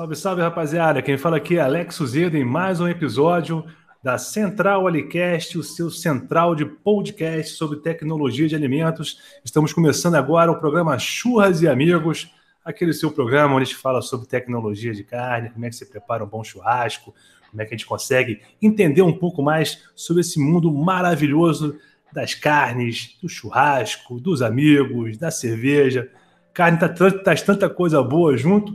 Salve, salve, rapaziada. Quem fala aqui é Alex Suzeda em mais um episódio da Central Alicast, o seu central de podcast sobre tecnologia de alimentos. Estamos começando agora o programa Churras e Amigos, aquele seu programa onde a gente fala sobre tecnologia de carne, como é que você prepara um bom churrasco, como é que a gente consegue entender um pouco mais sobre esse mundo maravilhoso das carnes, do churrasco, dos amigos, da cerveja. Carne tá, tá tanta coisa boa junto.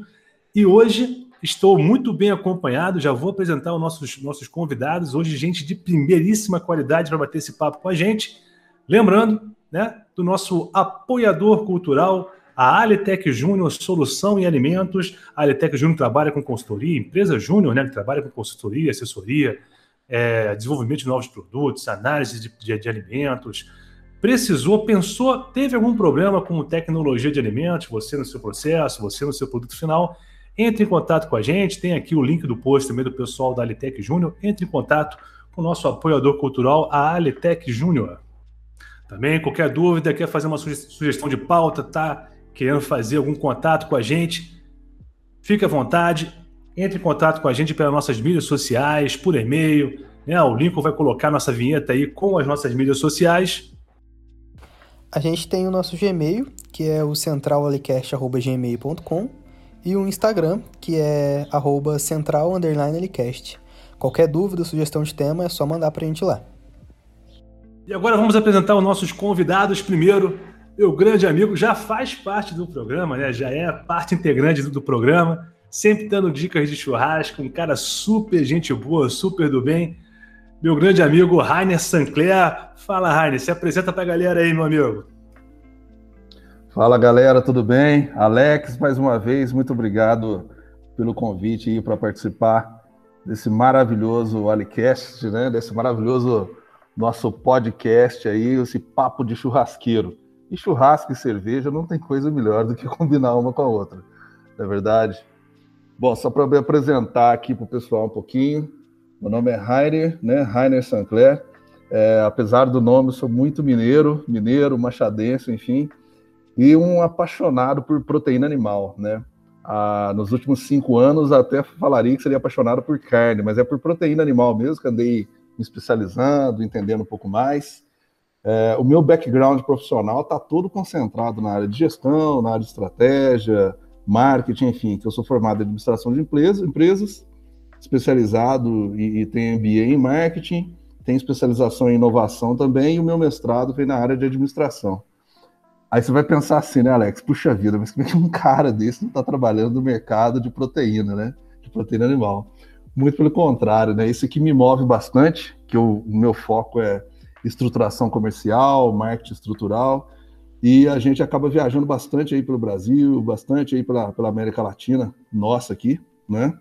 E hoje estou muito bem acompanhado. Já vou apresentar os nossos, nossos convidados. Hoje, gente de primeiríssima qualidade para bater esse papo com a gente. Lembrando, né, do nosso apoiador cultural, a Alitec Júnior Solução em Alimentos. A Alitec Júnior trabalha com consultoria, empresa Júnior, né, que trabalha com consultoria, assessoria, é, desenvolvimento de novos produtos, análise de, de, de, alimentos. Precisou, pensou, teve algum problema com tecnologia de alimentos, você no seu processo, você no seu produto final, entre em contato com a gente, tem aqui o link do post também do pessoal da Alitec Júnior, entre em contato com o nosso apoiador cultural, a Alitec Júnior. Também, qualquer dúvida, quer fazer uma sugestão de pauta, tá querendo fazer algum contato com a gente, fique à vontade, entre em contato com a gente pelas nossas mídias sociais, por e-mail, né? O Lincoln vai colocar nossa vinheta aí com as nossas mídias sociais. A gente tem o nosso Gmail, que é o centralalicast.gmail.com e o Instagram, que é arroba central_alicast. Qualquer dúvida, sugestão de tema, é só mandar pra gente lá. E agora vamos apresentar os nossos convidados. Primeiro, meu grande amigo, já faz parte do programa, né? Já é parte integrante do, programa, sempre dando dicas de churrasco, um cara super gente boa, super do bem. Meu grande amigo Rainer Sancler. Fala, Rainer, se apresenta pra galera aí, meu amigo. Fala, galera, tudo bem? Alex, mais uma vez, muito obrigado pelo convite para participar desse maravilhoso Alicast, né? Desse maravilhoso nosso podcast aí, esse papo de churrasqueiro. E churrasco e cerveja não tem coisa melhor do que combinar uma com a outra, não é verdade? Bom, só para me apresentar aqui para o pessoal um pouquinho, meu nome é Rainer, né? Rainer Sancler. É, apesar do nome, sou muito mineiro, mineiro, machadense, enfim, e um apaixonado por proteína animal, né? Ah, nos últimos cinco anos, até falaria que seria apaixonado por carne, mas é por proteína animal mesmo que andei me especializando, entendendo um pouco mais. É, o meu background profissional está todo concentrado na área de gestão, na área de estratégia, marketing, enfim, que eu sou formado em administração de empresa, empresas, especializado e, e tenho MBA em marketing, tenho especialização em inovação também, e o meu mestrado vem na área de administração. Aí você vai pensar assim, né, Alex? Puxa vida, mas como é que um cara desse não está trabalhando no mercado de proteína, né? De proteína animal. Muito pelo contrário, né? Isso aqui me move bastante, que o meu foco é estruturação comercial, marketing estrutural, e a gente acaba viajando bastante aí pelo Brasil, bastante aí pela, pela América Latina, nossa aqui, né?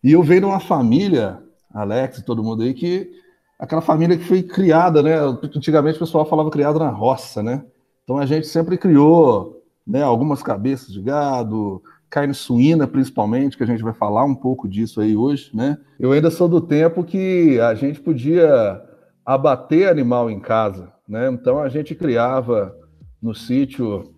E eu venho de uma família, Alex e todo mundo aí, que aquela família que foi criada, né? Antigamente o pessoal falava criada na roça, né? Então a gente sempre criou né, algumas cabeças de gado, carne suína principalmente, que a gente vai falar um pouco disso aí hoje, né? Eu ainda sou do tempo que a gente podia abater animal em casa, né? Então a gente criava no sítio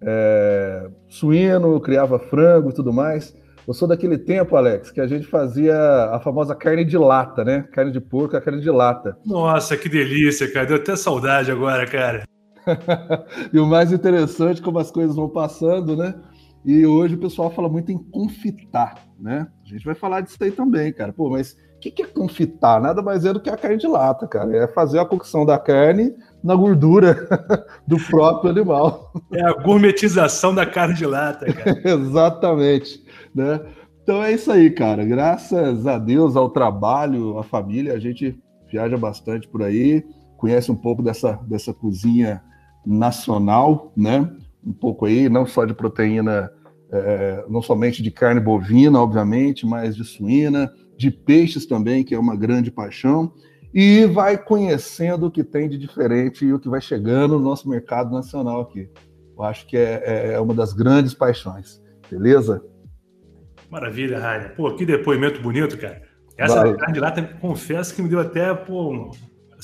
é, suíno, criava frango e tudo mais. Eu sou daquele tempo, Alex, que a gente fazia a famosa carne de lata, né? Carne de porco, a carne de lata. Nossa, que delícia, cara. Deu até saudade agora, cara. e o mais interessante, como as coisas vão passando, né? E hoje o pessoal fala muito em confitar, né? A gente vai falar disso aí também, cara. Pô, mas o que, que é confitar? Nada mais é do que a carne de lata, cara. É fazer a cocção da carne na gordura do próprio animal. É a gourmetização da carne de lata, cara. Exatamente, né? Então é isso aí, cara. Graças a Deus, ao trabalho, à família, a gente viaja bastante por aí, conhece um pouco dessa, dessa cozinha nacional, né? Um pouco aí, não só de proteína, é, não somente de carne bovina, obviamente, mas de suína, de peixes também, que é uma grande paixão, e vai conhecendo o que tem de diferente e o que vai chegando no nosso mercado nacional aqui. Eu acho que é, é, é uma das grandes paixões, beleza? Maravilha, Rainer. Pô, que depoimento bonito, cara. Essa vai. carne de lata, confesso que me deu até, pô,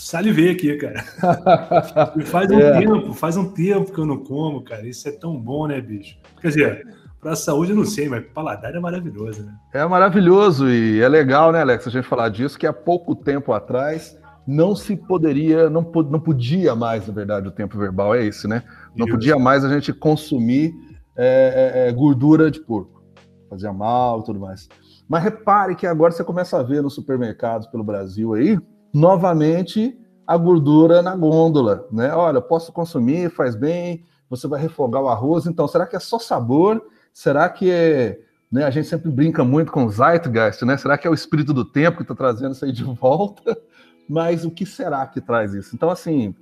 salivei aqui, cara. E faz um é. tempo, faz um tempo que eu não como, cara. Isso é tão bom, né, bicho? Quer dizer, para a saúde eu não sei, mas paladar é maravilhoso, né? É maravilhoso e é legal, né, Alex, a gente falar disso, que há pouco tempo atrás não se poderia, não, não podia mais, na verdade, o tempo verbal é esse, né? Não Isso. podia mais a gente consumir é, é, é, gordura de porco. Fazia mal e tudo mais. Mas repare que agora você começa a ver nos supermercados pelo Brasil aí, novamente a gordura na gôndola, né? Olha, posso consumir, faz bem, você vai refogar o arroz. Então, será que é só sabor? Será que é. Né, a gente sempre brinca muito com Zeitgeist, né? Será que é o espírito do tempo que está trazendo isso aí de volta? Mas o que será que traz isso? Então, assim,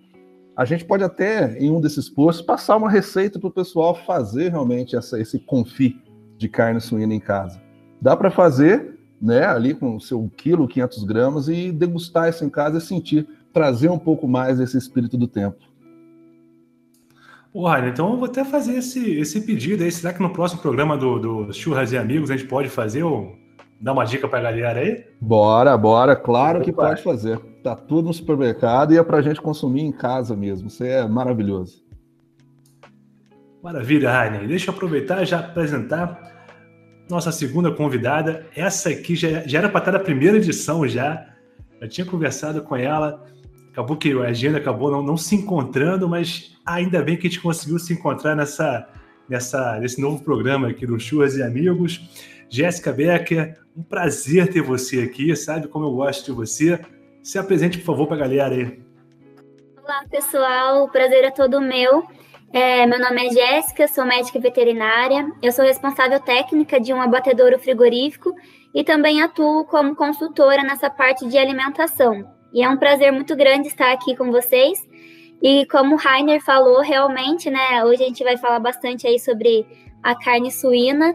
a gente pode até, em um desses posts, passar uma receita para o pessoal fazer realmente essa, esse confit de carne suína em casa. Dá para fazer, né, ali com o seu quilo, 500 gramas, e degustar isso em casa e sentir, trazer um pouco mais desse espírito do tempo. Porra, então eu vou até fazer esse, esse pedido aí. Será que no próximo programa do, do Churras e Amigos a gente pode fazer ou dar uma dica para a galera aí? Bora, bora. Claro que pode fazer. Tá tudo no supermercado e é para a gente consumir em casa mesmo. Isso é maravilhoso. Maravilha, Rainer. Deixa eu aproveitar e já apresentar nossa segunda convidada. Essa aqui já, já era para estar na primeira edição já. Já tinha conversado com ela. Acabou que a agenda acabou não, não se encontrando, mas ainda bem que a gente conseguiu se encontrar nessa, nessa, nesse novo programa aqui do Churras e Amigos. Jéssica Becker, um prazer ter você aqui, sabe como eu gosto de você. Se apresente, por favor, para a galera aí. Olá, pessoal, o prazer é todo meu. É, meu nome é Jéssica, sou médica veterinária. Eu sou responsável técnica de um abatedouro frigorífico e também atuo como consultora nessa parte de alimentação. E é um prazer muito grande estar aqui com vocês. E como o Rainer falou, realmente, né, hoje a gente vai falar bastante aí sobre a carne suína.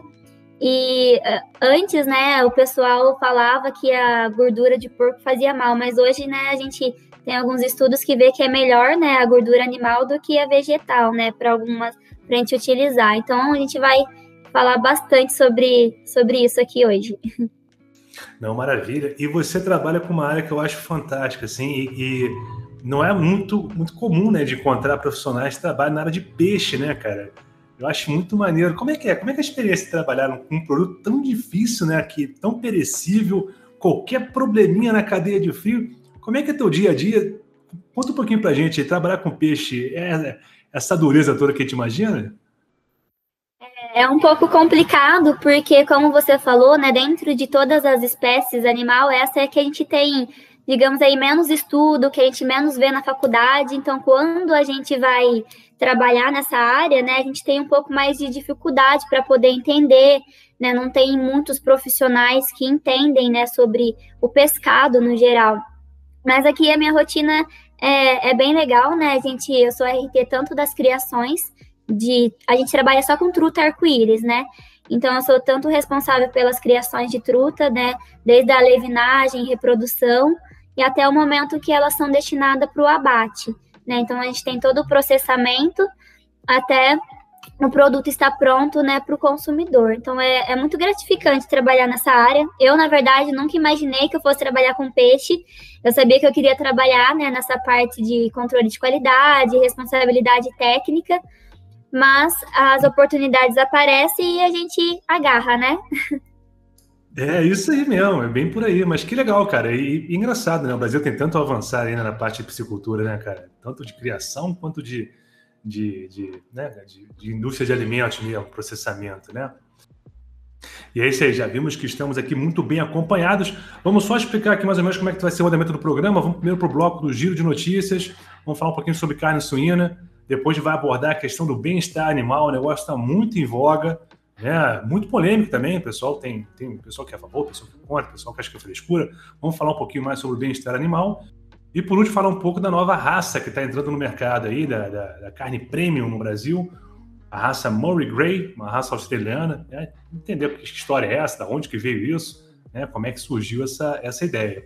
E uh, antes, né, o pessoal falava que a gordura de porco fazia mal, mas hoje, né, a gente tem alguns estudos que vê que é melhor, né, a gordura animal do que a vegetal, né, para algumas para a gente utilizar. Então a gente vai falar bastante sobre, sobre isso aqui hoje. Não, maravilha. E você trabalha com uma área que eu acho fantástica, assim, e, e não é muito, muito comum, né, de encontrar profissionais que trabalham na área de peixe, né, cara? Eu acho muito maneiro. Como é que é? Como é que é a experiência de trabalhar com um produto tão difícil, né, aqui, tão perecível, qualquer probleminha na cadeia de frio? Como é que é teu dia a dia? Conta um pouquinho pra gente, trabalhar com peixe, é essa dureza toda que a gente imagina? É um pouco complicado, porque, como você falou, né, dentro de todas as espécies animal, essa é que a gente tem, digamos aí, menos estudo, que a gente menos vê na faculdade. Então, quando a gente vai trabalhar nessa área, né, a gente tem um pouco mais de dificuldade para poder entender, né, não tem muitos profissionais que entendem, né, sobre o pescado no geral. Mas aqui a minha rotina é, é bem legal, né, a gente, eu sou RT tanto das criações, de. A gente trabalha só com truta arco-íris, né? Então, eu sou tanto responsável pelas criações de truta, né? Desde a levinagem, reprodução, e até o momento que elas são destinadas para o abate, né? Então, a gente tem todo o processamento até o produto estar pronto, né, para o consumidor. Então, é, é muito gratificante trabalhar nessa área. Eu, na verdade, nunca imaginei que eu fosse trabalhar com peixe. Eu sabia que eu queria trabalhar, né, nessa parte de controle de qualidade, responsabilidade técnica, mas as oportunidades aparecem e a gente agarra, né? É isso aí mesmo, é bem por aí. Mas que legal, cara. E, e engraçado, né? O Brasil tem tanto a avançar ainda na parte de piscicultura, né, cara? Tanto de criação quanto de, de, de, né? de, de indústria de alimentos mesmo, processamento, né? E é isso aí, já vimos que estamos aqui muito bem acompanhados. Vamos só explicar aqui mais ou menos como é que vai ser o andamento do programa. Vamos primeiro para o bloco do giro de notícias. Vamos falar um pouquinho sobre carne suína. Depois vai abordar a questão do bem-estar animal, o negócio está muito em voga, né? muito polêmico também. O pessoal tem, tem pessoal que é a favor, pessoal que é contra, pessoal que acha que é frescura. Vamos falar um pouquinho mais sobre o bem-estar animal. E por último, falar um pouco da nova raça que está entrando no mercado aí, da, da, da, carne premium no Brasil, a raça Murray Grey, uma raça australiana. Né? Entender que história é essa, da onde que veio isso, né? como é que surgiu essa, essa ideia.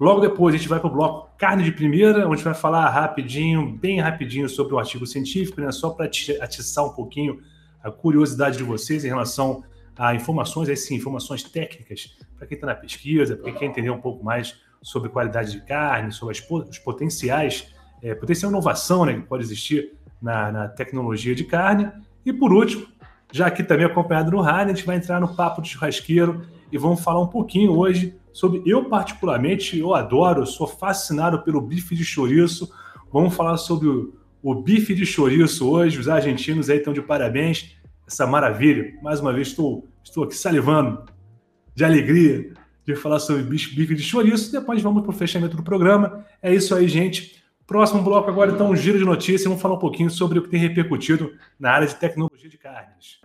Logo depois, a gente vai para o bloco Carne de Primeira, onde vai falar rapidinho, bem rapidinho, sobre o artigo científico, né? só para atiçar um pouquinho a curiosidade de vocês em relação a informações, aí sim, informações técnicas, para quem está na pesquisa, para quem quer entender um pouco mais sobre qualidade de carne, sobre as, os potenciais, é, potencial inovação né, que pode existir na, na tecnologia de carne. E por último, Já aqui também acompanhado no rádio, a gente vai entrar no papo de churrasqueiro e vamos falar um pouquinho hoje sobre. Eu, particularmente, eu adoro, sou fascinado pelo bife de chouriço. Vamos falar sobre o, o bife de chouriço hoje. Os argentinos aí estão de parabéns. Essa maravilha. Mais uma vez, estou, estou aqui salivando de alegria de falar sobre bife de chouriço. Depois vamos para o fechamento do programa. É isso aí, gente. Próximo bloco agora, então, um giro de notícias. Vamos falar um pouquinho sobre o que tem repercutido na área de tecnologia de carnes.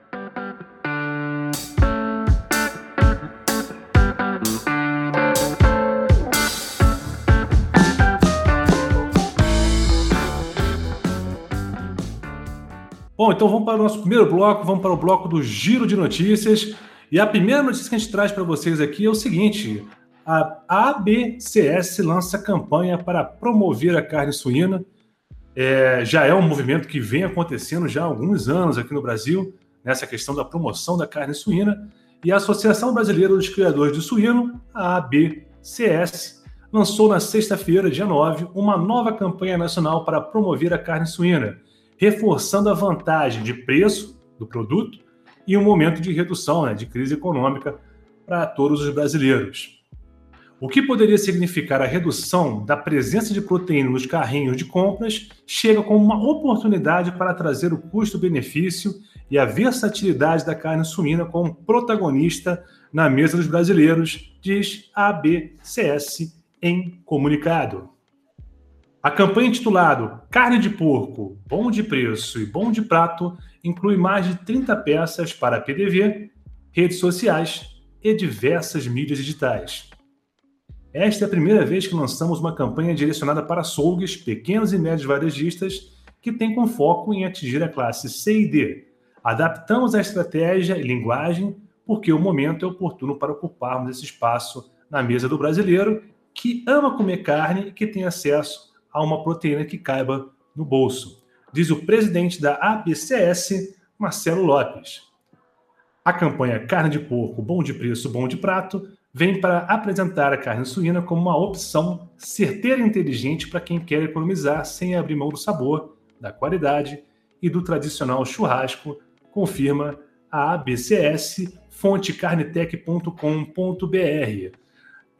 Bom, então vamos para o nosso primeiro bloco, vamos para o bloco do giro de notícias. E a primeira notícia que a gente traz para vocês aqui é o seguinte: a ABCS lança campanha para promover a carne suína. É, já é um movimento que vem acontecendo já há alguns anos aqui no Brasil, nessa questão da promoção da carne suína. E a Associação Brasileira dos Criadores de Suíno, a ABCS, lançou na sexta-feira, dia 9, uma nova campanha nacional para promover a carne suína reforçando a vantagem de preço do produto e um momento de redução, né, de crise econômica para todos os brasileiros. O que poderia significar a redução da presença de proteína nos carrinhos de compras chega como uma oportunidade para trazer o custo-benefício e a versatilidade da carne suína como protagonista na mesa dos brasileiros, diz a ABCS em comunicado. A campanha intitulada Carne de Porco, Bom de Preço e Bom de Prato inclui mais de 30 peças para PDV, redes sociais e diversas mídias digitais. Esta é a primeira vez que lançamos uma campanha direcionada para açougues, pequenos e médios varejistas, que tem como foco em atingir a classe C e D. Adaptamos a estratégia e linguagem porque o momento é oportuno para ocuparmos esse espaço na mesa do brasileiro que ama comer carne e que tem acesso a uma proteína que caiba no bolso, diz o presidente da ABCS, Marcelo Lopes. A campanha Carne de Porco, Bom de Preço, Bom de Prato vem para apresentar a carne suína como uma opção certeira e inteligente para quem quer economizar sem abrir mão do sabor, da qualidade e do tradicional churrasco, confirma a ABCS, fonte carnetec.com.br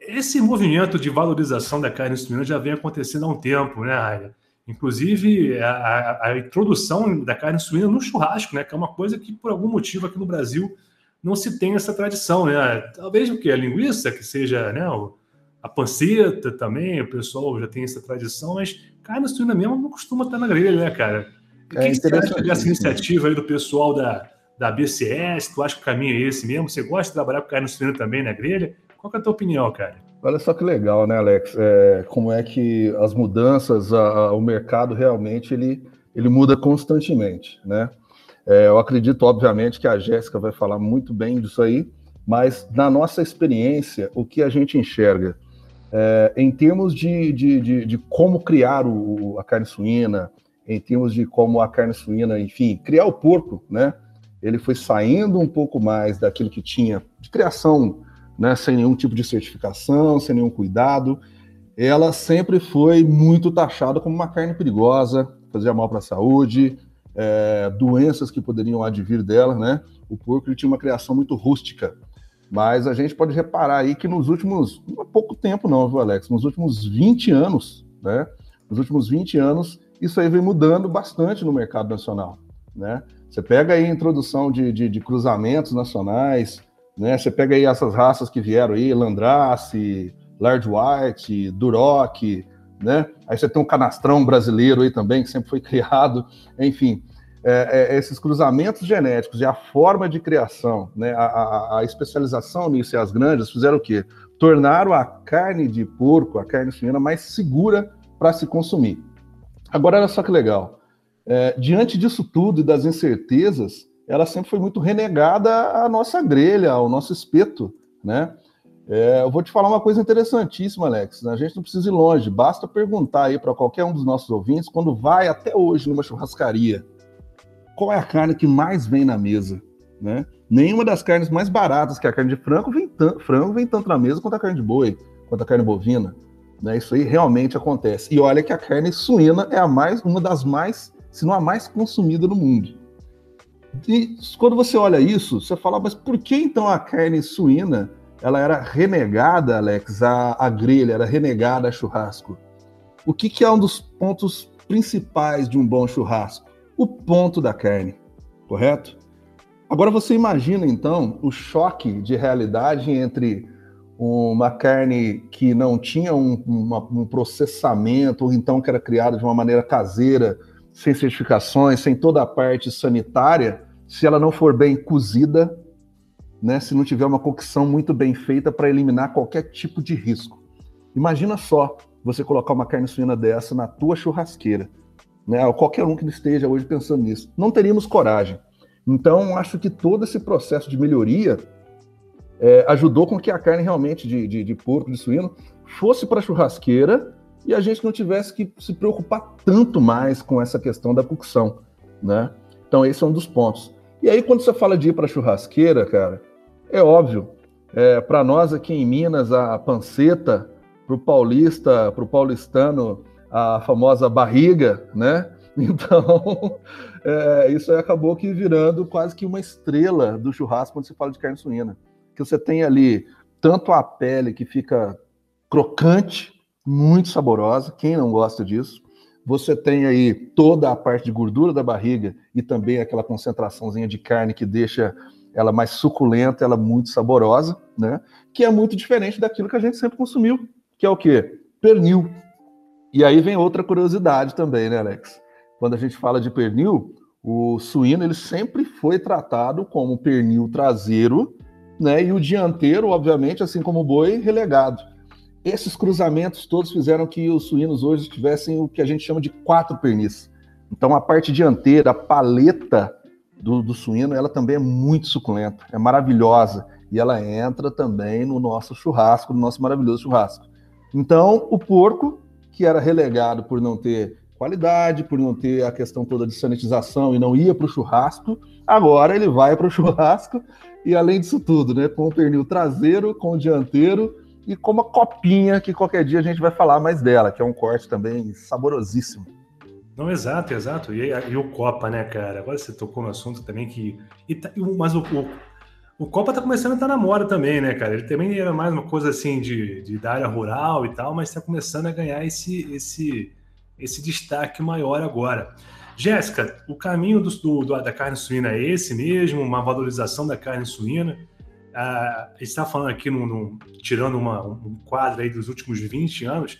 esse movimento de valorização da carne suína já vem acontecendo há um tempo, né, Raia? Inclusive, a, a, introdução da carne suína no churrasco, né? Que é uma coisa que, por algum motivo, aqui no Brasil não se tem essa tradição, né? Talvez o que? A linguiça, que seja né, a panceta também, o pessoal já tem essa tradição, mas carne suína mesmo não costuma estar na grelha, né, cara? E é você acha dessa iniciativa aí do pessoal da, da BCS? Tu acha que o caminho é esse mesmo? Você gosta de trabalhar com carne suína também na grelha? Qual é a tua opinião, cara? Olha só que legal, né, Alex? É, como é que as mudanças, a, a, o mercado realmente ele, ele muda constantemente, né? É, eu acredito, obviamente, que a Jéssica vai falar muito bem disso aí, mas na nossa experiência, o que a gente enxerga é, em termos de, de, de, de como criar o, a carne suína, em termos de como a carne suína, enfim, criar o porco, né? Ele foi saindo um pouco mais daquilo que tinha de criação né, sem nenhum tipo de certificação, sem nenhum cuidado, ela sempre foi muito taxada como uma carne perigosa, fazia mal para a saúde, é, doenças que poderiam advir dela, né? O porco ele tinha uma criação muito rústica. Mas a gente pode reparar aí que nos últimos, não há pouco tempo não, viu, Alex? Nos últimos 20 anos, né? Nos últimos 20 anos, isso aí vem mudando bastante no mercado nacional, né? Você pega aí a introdução de, de, de cruzamentos nacionais, né? Você pega aí essas raças que vieram aí, Landrace, Large White, Duroc, né? Aí você tem um canastrão brasileiro aí também, que sempre foi criado, enfim. É, é, esses cruzamentos genéticos e a forma de criação, né, a, a, a, especialização nisso e as grandes fizeram o quê? Tornaram a carne de porco, a carne suína, mais segura para se consumir. Agora, olha só que legal. É, diante disso tudo e das incertezas, ela sempre foi muito renegada à nossa grelha, ao nosso espeto, né? É, eu vou te falar uma coisa interessantíssima, Alex. Né? A gente não precisa ir longe, basta perguntar aí para qualquer um dos nossos ouvintes, quando vai até hoje numa churrascaria, qual é a carne que mais vem na mesa, né? Nenhuma das carnes mais baratas, que é a carne de frango, vem, frango vem tanto na mesa quanto a carne de boi, quanto a carne bovina. Né? Isso aí realmente acontece. E olha que a carne suína é a mais, uma das mais, se não a mais consumida no mundo. E quando você olha isso, você fala, mas por que então a carne suína ela era renegada, Alex, a, a grelha, era renegada a churrasco? O que, que é um dos pontos principais de um bom churrasco? O ponto da carne, correto? Agora você imagina então o choque de realidade entre uma carne que não tinha um, uma, um processamento, ou então que era criada de uma maneira caseira, sem certificações, sem toda a parte sanitária, se ela não for bem cozida, né, se não tiver uma cocção muito bem feita para eliminar qualquer tipo de risco. Imagina só você colocar uma carne suína dessa na tua churrasqueira, né, qualquer um que esteja hoje pensando nisso. Não teríamos coragem. Então, acho que todo esse processo de melhoria é, ajudou com que a carne realmente de, de, de porco, de suíno, fosse para a churrasqueira e a gente não tivesse que se preocupar tanto mais com essa questão da cocção, né? Então esse é um dos pontos. E aí quando você fala de ir para churrasqueira, cara, é óbvio, é, para nós aqui em Minas a panceta, para o paulista, para o paulistano a famosa barriga, né? Então é, isso acabou que virando quase que uma estrela do churrasco quando se fala de carne suína, que você tem ali tanto a pele que fica crocante muito saborosa, quem não gosta disso. Você tem aí toda a parte de gordura da barriga e também aquela concentraçãozinha de carne que deixa ela mais suculenta, ela muito saborosa, né? Que é muito diferente daquilo que a gente sempre consumiu, que é o quê? Pernil. E aí vem outra curiosidade também, né, Alex? Quando a gente fala de pernil, o suíno ele sempre foi tratado como pernil traseiro, né? E o dianteiro, obviamente, assim como o boi, relegado. Esses cruzamentos todos fizeram que os suínos hoje tivessem o que a gente chama de quatro pernis. Então a parte dianteira, a paleta do, do suíno, ela também é muito suculenta, é maravilhosa. E ela entra também no nosso churrasco, no nosso maravilhoso churrasco. Então, o porco, que era relegado por não ter qualidade, por não ter a questão toda de sanitização e não ia para o churrasco, agora ele vai para o churrasco e além disso tudo, né, com o pernil traseiro, com o dianteiro e com uma copinha, que qualquer dia a gente vai falar mais dela, que é um corte também saborosíssimo. Não, exato, exato. E, e o Copa, né, cara? Agora você tocou no assunto também que. Tá, mas o, o, o, Copa tá começando a estar na moda também, né, cara? Ele também era mais uma coisa assim de, de da área rural e tal, mas está começando a ganhar esse, esse, esse destaque maior agora. Jéssica, o caminho do, do, da carne suína é esse mesmo, uma valorização da carne suína. Ah, a gente está falando aqui, num, num, tirando uma, um quadro aí dos últimos 20 anos,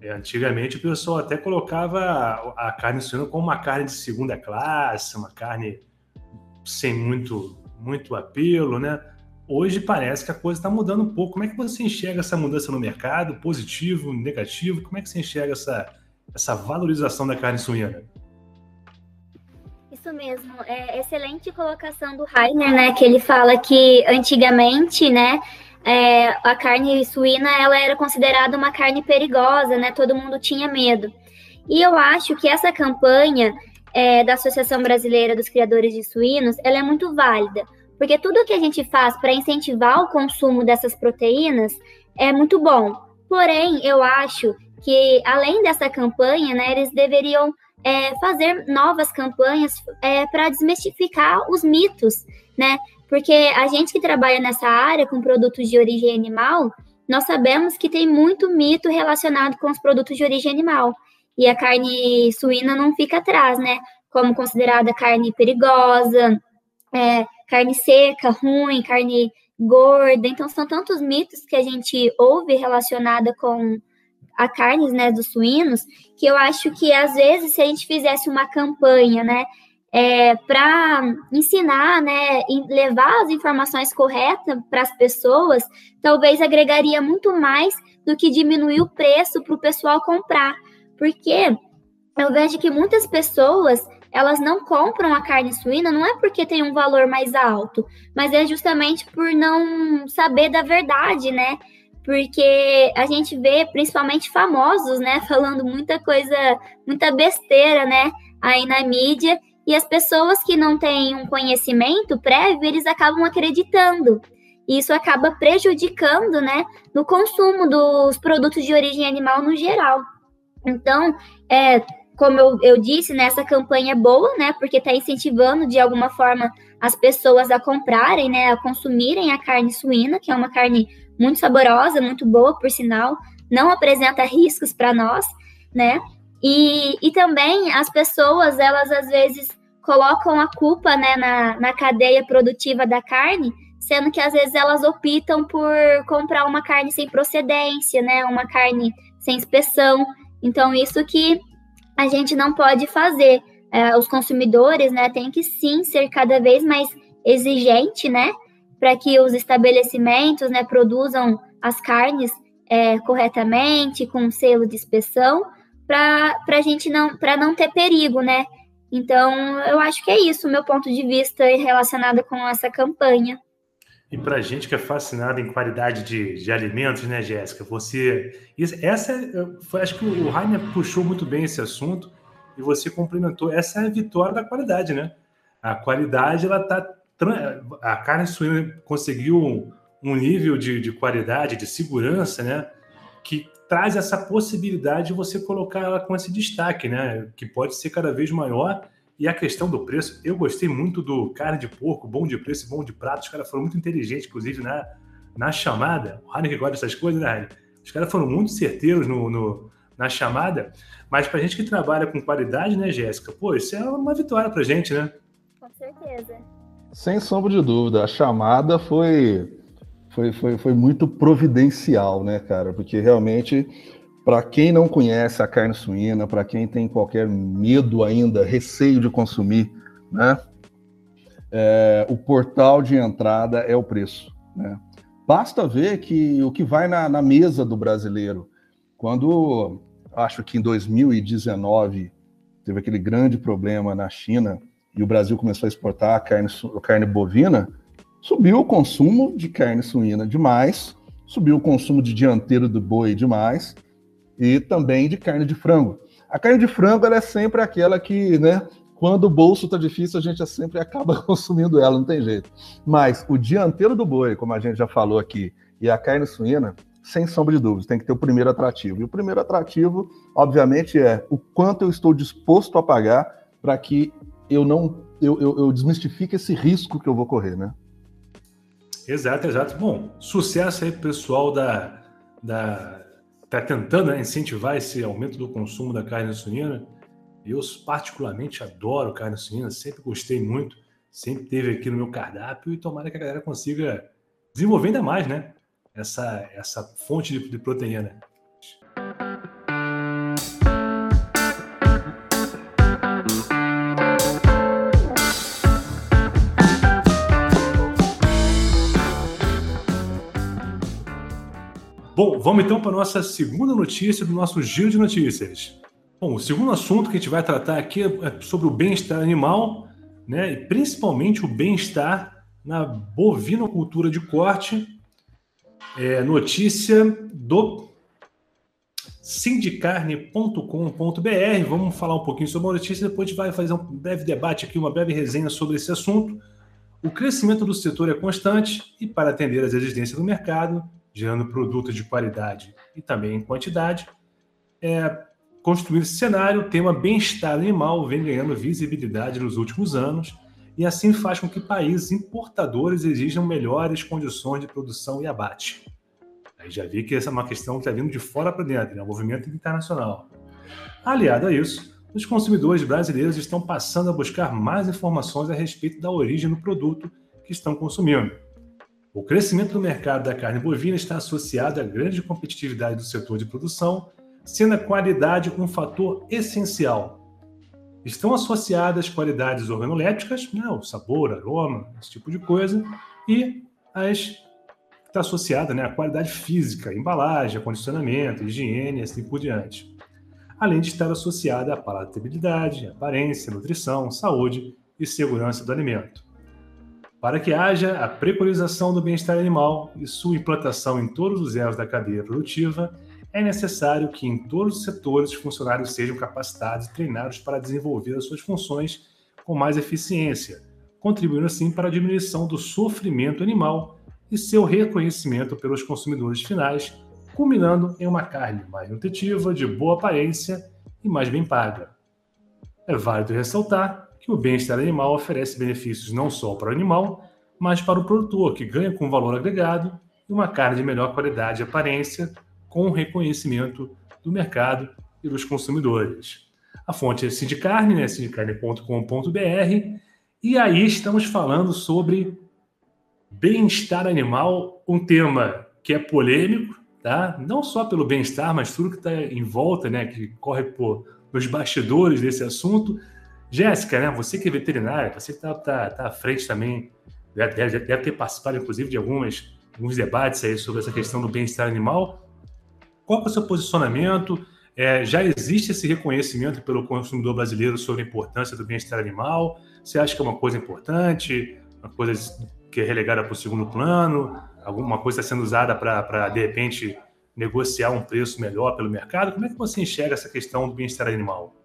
é, antigamente o pessoal até colocava a, a carne suína como uma carne de segunda classe, uma carne sem muito, muito apelo, né? Hoje parece que a coisa está mudando um pouco. Como é que você enxerga essa mudança no mercado? Positivo, negativo? Como é que você enxerga essa, essa valorização da carne suína? Isso mesmo, é excelente colocação do Rainer, né? Que ele fala que antigamente, né, é, a carne suína ela era considerada uma carne perigosa, né? Todo mundo tinha medo. E eu acho que essa campanha é, da Associação Brasileira dos Criadores de Suínos, ela é muito válida, porque tudo que a gente faz para incentivar o consumo dessas proteínas é muito bom. Porém, eu acho que além dessa campanha, né, eles deveriam é, fazer novas campanhas é, para desmistificar os mitos, né? Porque a gente que trabalha nessa área com produtos de origem animal, nós sabemos que tem muito mito relacionado com os produtos de origem animal. E a carne suína não fica atrás, né? Como considerada carne perigosa, é, carne seca, ruim, carne gorda. Então, são tantos mitos que a gente ouve relacionada com a carnes, né, dos suínos, que eu acho que às vezes se a gente fizesse uma campanha, né, é, para ensinar, né, levar as informações corretas para as pessoas, talvez agregaria muito mais do que diminuir o preço para o pessoal comprar, porque eu vejo que muitas pessoas elas não compram a carne suína não é porque tem um valor mais alto, mas é justamente por não saber da verdade, né? Porque a gente vê principalmente famosos, né, falando muita coisa, muita besteira, né, aí na mídia, e as pessoas que não têm um conhecimento prévio, eles acabam acreditando. E isso acaba prejudicando, né, no consumo dos produtos de origem animal no geral. Então, é, como eu, eu disse, né, essa campanha é boa, né, porque está incentivando de alguma forma as pessoas a comprarem, né, a consumirem a carne suína, que é uma carne muito saborosa, muito boa, por sinal, não apresenta riscos para nós, né, e, e também as pessoas, elas às vezes colocam a culpa, né, na, na cadeia produtiva da carne, sendo que às vezes elas optam por comprar uma carne sem procedência, né, uma carne sem inspeção, então isso que a gente não pode fazer. É, os consumidores, né, tem que sim ser cada vez mais exigente, né, para que os estabelecimentos, né, produzam as carnes é, corretamente, com selo de inspeção, para a gente não, para não ter perigo, né. Então, eu acho que é isso, o meu ponto de vista relacionado com essa campanha. E para a gente que é fascinado em qualidade de, de alimentos, né, Jéssica? Você. Essa foi, acho que o Rainer puxou muito bem esse assunto e você complementou. Essa é a vitória da qualidade, né? A qualidade, ela tá. A carne suína conseguiu um nível de, de qualidade, de segurança, né? Que traz essa possibilidade de você colocar ela com esse destaque, né? Que pode ser cada vez maior e a questão do preço, eu gostei muito do carne de porco, bom de preço bom de prato. Os caras foram muito inteligentes, inclusive, na, na chamada. O Heineken gosta dessas coisas, né, Heineken? Os caras foram muito certeiros no, no na chamada. Mas para gente que trabalha com qualidade, né, Jéssica? Pô, isso é uma vitória para gente, né? Com certeza. Sem sombra de dúvida. A chamada foi, foi, foi, foi muito providencial, né, cara? Porque realmente para quem não conhece a carne suína, para quem tem qualquer medo ainda, receio de consumir, né? É, o portal de entrada é o preço. Né? Basta ver que o que vai na, na, mesa do brasileiro, quando acho que em 2019 teve aquele grande problema na China e o Brasil começou a exportar a carne, a carne bovina, subiu o consumo de carne suína demais, subiu o consumo de dianteiro do boi demais, e também de carne de frango. A carne de frango é sempre aquela que, né, quando o bolso está difícil, a gente sempre acaba consumindo ela, não tem jeito. Mas o dianteiro do boi, como a gente já falou aqui, e a carne suína, sem sombra de dúvidas, tem que ter o primeiro atrativo. E o primeiro atrativo, obviamente, é o quanto eu estou disposto a pagar para que eu não eu, eu, eu desmistifique esse risco que eu vou correr, né? Exato, exato. Bom, sucesso aí, pessoal da, da está tentando né, incentivar esse aumento do consumo da carne suína. Eu, particularmente, adoro carne suína, sempre gostei muito, sempre teve aqui no meu cardápio e tomara que a galera consiga desenvolver ainda mais, né? Essa, essa fonte de, de proteína. Bom, vamos então para a nossa segunda notícia do nosso giro de notícias. Bom, o segundo assunto que a gente vai tratar aqui é sobre o bem-estar animal, né, e principalmente o bem-estar na bovinocultura de corte. É, notícia do sindicarne.com.br. Vamos falar um pouquinho sobre a notícia, depois a gente vai fazer um breve debate aqui, uma breve resenha sobre esse assunto. O crescimento do setor é constante e, para atender às exigências do mercado, gerando produtos de qualidade e também em quantidade. É, construir esse cenário, o tema bem-estar animal vem ganhando visibilidade nos últimos anos e assim faz com que países importadores exijam melhores condições de produção e abate. Aí já vi que essa é uma questão que está vindo de fora para dentro, é um movimento internacional. Aliado a isso, os consumidores brasileiros estão passando a buscar mais informações a respeito da origem do produto que estão consumindo. O crescimento do mercado da carne bovina está associado à grande competitividade do setor de produção, sendo a qualidade um fator essencial. Estão associadas qualidades organolépticas, né, o sabor, aroma, esse tipo de coisa, e as está associada né, à qualidade física, embalagem, acondicionamento, higiene assim por diante. Além de estar associada à palatabilidade, aparência, nutrição, saúde e segurança do alimento. Para que haja a preconização do bem-estar animal e sua implantação em todos os elos da cadeia produtiva, é necessário que em todos os setores os funcionários sejam capacitados e treinados para desenvolver as suas funções com mais eficiência, contribuindo assim para a diminuição do sofrimento animal e seu reconhecimento pelos consumidores finais, culminando em uma carne mais nutritiva, de boa aparência e mais bem paga. É válido ressaltar que o bem-estar animal oferece benefícios não só para o animal, mas para o produtor, que ganha com valor agregado e uma carne de melhor qualidade e aparência, com reconhecimento do mercado e dos consumidores. A fonte é Sindicarne, né? sindicarne.com.br, e aí estamos falando sobre bem-estar animal, um tema que é polêmico, tá? Não só pelo bem-estar, mas tudo que está em volta, né? Que corre por nos bastidores desse assunto. Jéssica, né? Você que é veterinária, você que está tá, tá à frente também, deve, deve, ter participado, inclusive, de algumas, alguns debates aí sobre essa questão do bem-estar animal. Qual é o seu posicionamento? É, já existe esse reconhecimento pelo consumidor brasileiro sobre a importância do bem-estar animal? Você acha que é uma coisa importante? Uma coisa que é relegada para o segundo plano? Alguma coisa sendo usada para, de repente, negociar um preço melhor pelo mercado? Como é que você enxerga essa questão do bem-estar animal?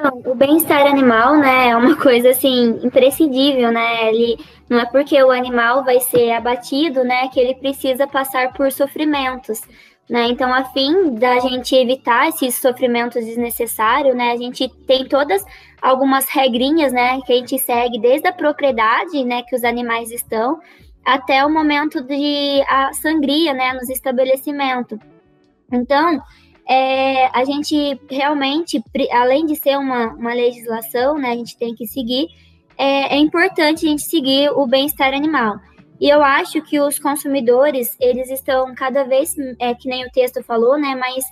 Então, o bem-estar animal, né, é uma coisa assim imprescindível, né? Ele não é porque o animal vai ser abatido, né, que ele precisa passar por sofrimentos, né? Então, a fim da gente evitar esses sofrimentos desnecessários, né, a gente tem todas algumas regrinhas, né, que a gente segue desde a propriedade, né, que os animais estão, até o momento de a sangria, né, nos estabelecimentos. Então, é, a gente realmente, além de ser uma, uma legislação, né, a gente tem que seguir, é, é importante a gente seguir o bem-estar animal. E eu acho que os consumidores, eles estão cada vez, é, que nem o texto falou, né, mais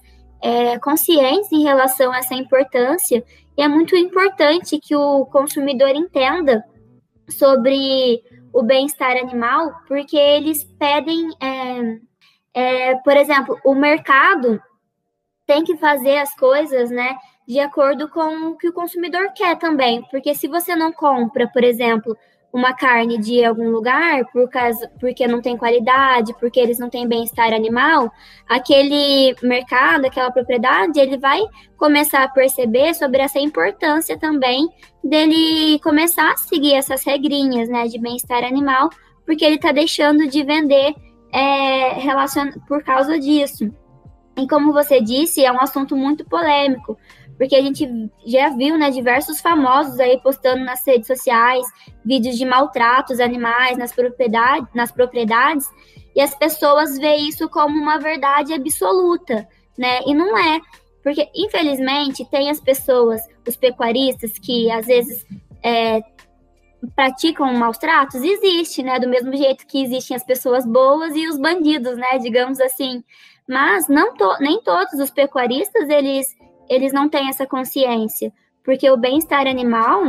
é, conscientes em relação a essa importância. E é muito importante que o consumidor entenda sobre o bem-estar animal, porque eles pedem, é, é, por exemplo, o mercado tem que fazer as coisas, né, de acordo com o que o consumidor quer também. Porque se você não compra, por exemplo, uma carne de algum lugar por causa, porque não tem qualidade, porque eles não têm bem-estar animal, aquele mercado, aquela propriedade, ele vai começar a perceber sobre essa importância também dele começar a seguir essas regrinhas, né, de bem-estar animal, porque ele está deixando de vender é, relacion... por causa disso. E como você disse, é um assunto muito polêmico, porque a gente já viu, né, diversos famosos aí postando nas redes sociais vídeos de maltratos animais nas propriedades, nas propriedades, e as pessoas veem isso como uma verdade absoluta, né? E não é, porque infelizmente tem as pessoas, os pecuaristas que às vezes é, praticam maus tratos, existe, né? Do mesmo jeito que existem as pessoas boas e os bandidos, né? Digamos assim. Mas não to, nem todos os pecuaristas eles, eles não têm essa consciência, porque o bem-estar animal,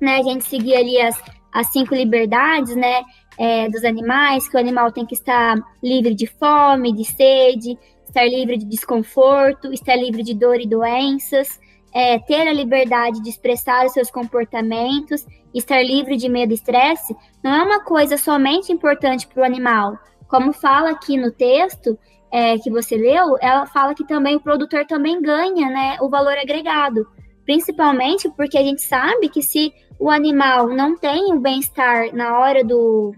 né, a gente seguir ali as, as cinco liberdades, né, é, dos animais, que o animal tem que estar livre de fome, de sede, estar livre de desconforto, estar livre de dor e doenças, é, ter a liberdade de expressar os seus comportamentos, estar livre de medo e estresse, não é uma coisa somente importante para o animal. Como fala aqui no texto, é, que você leu, ela fala que também o produtor também ganha né, o valor agregado. Principalmente porque a gente sabe que se o animal não tem o bem-estar na hora do,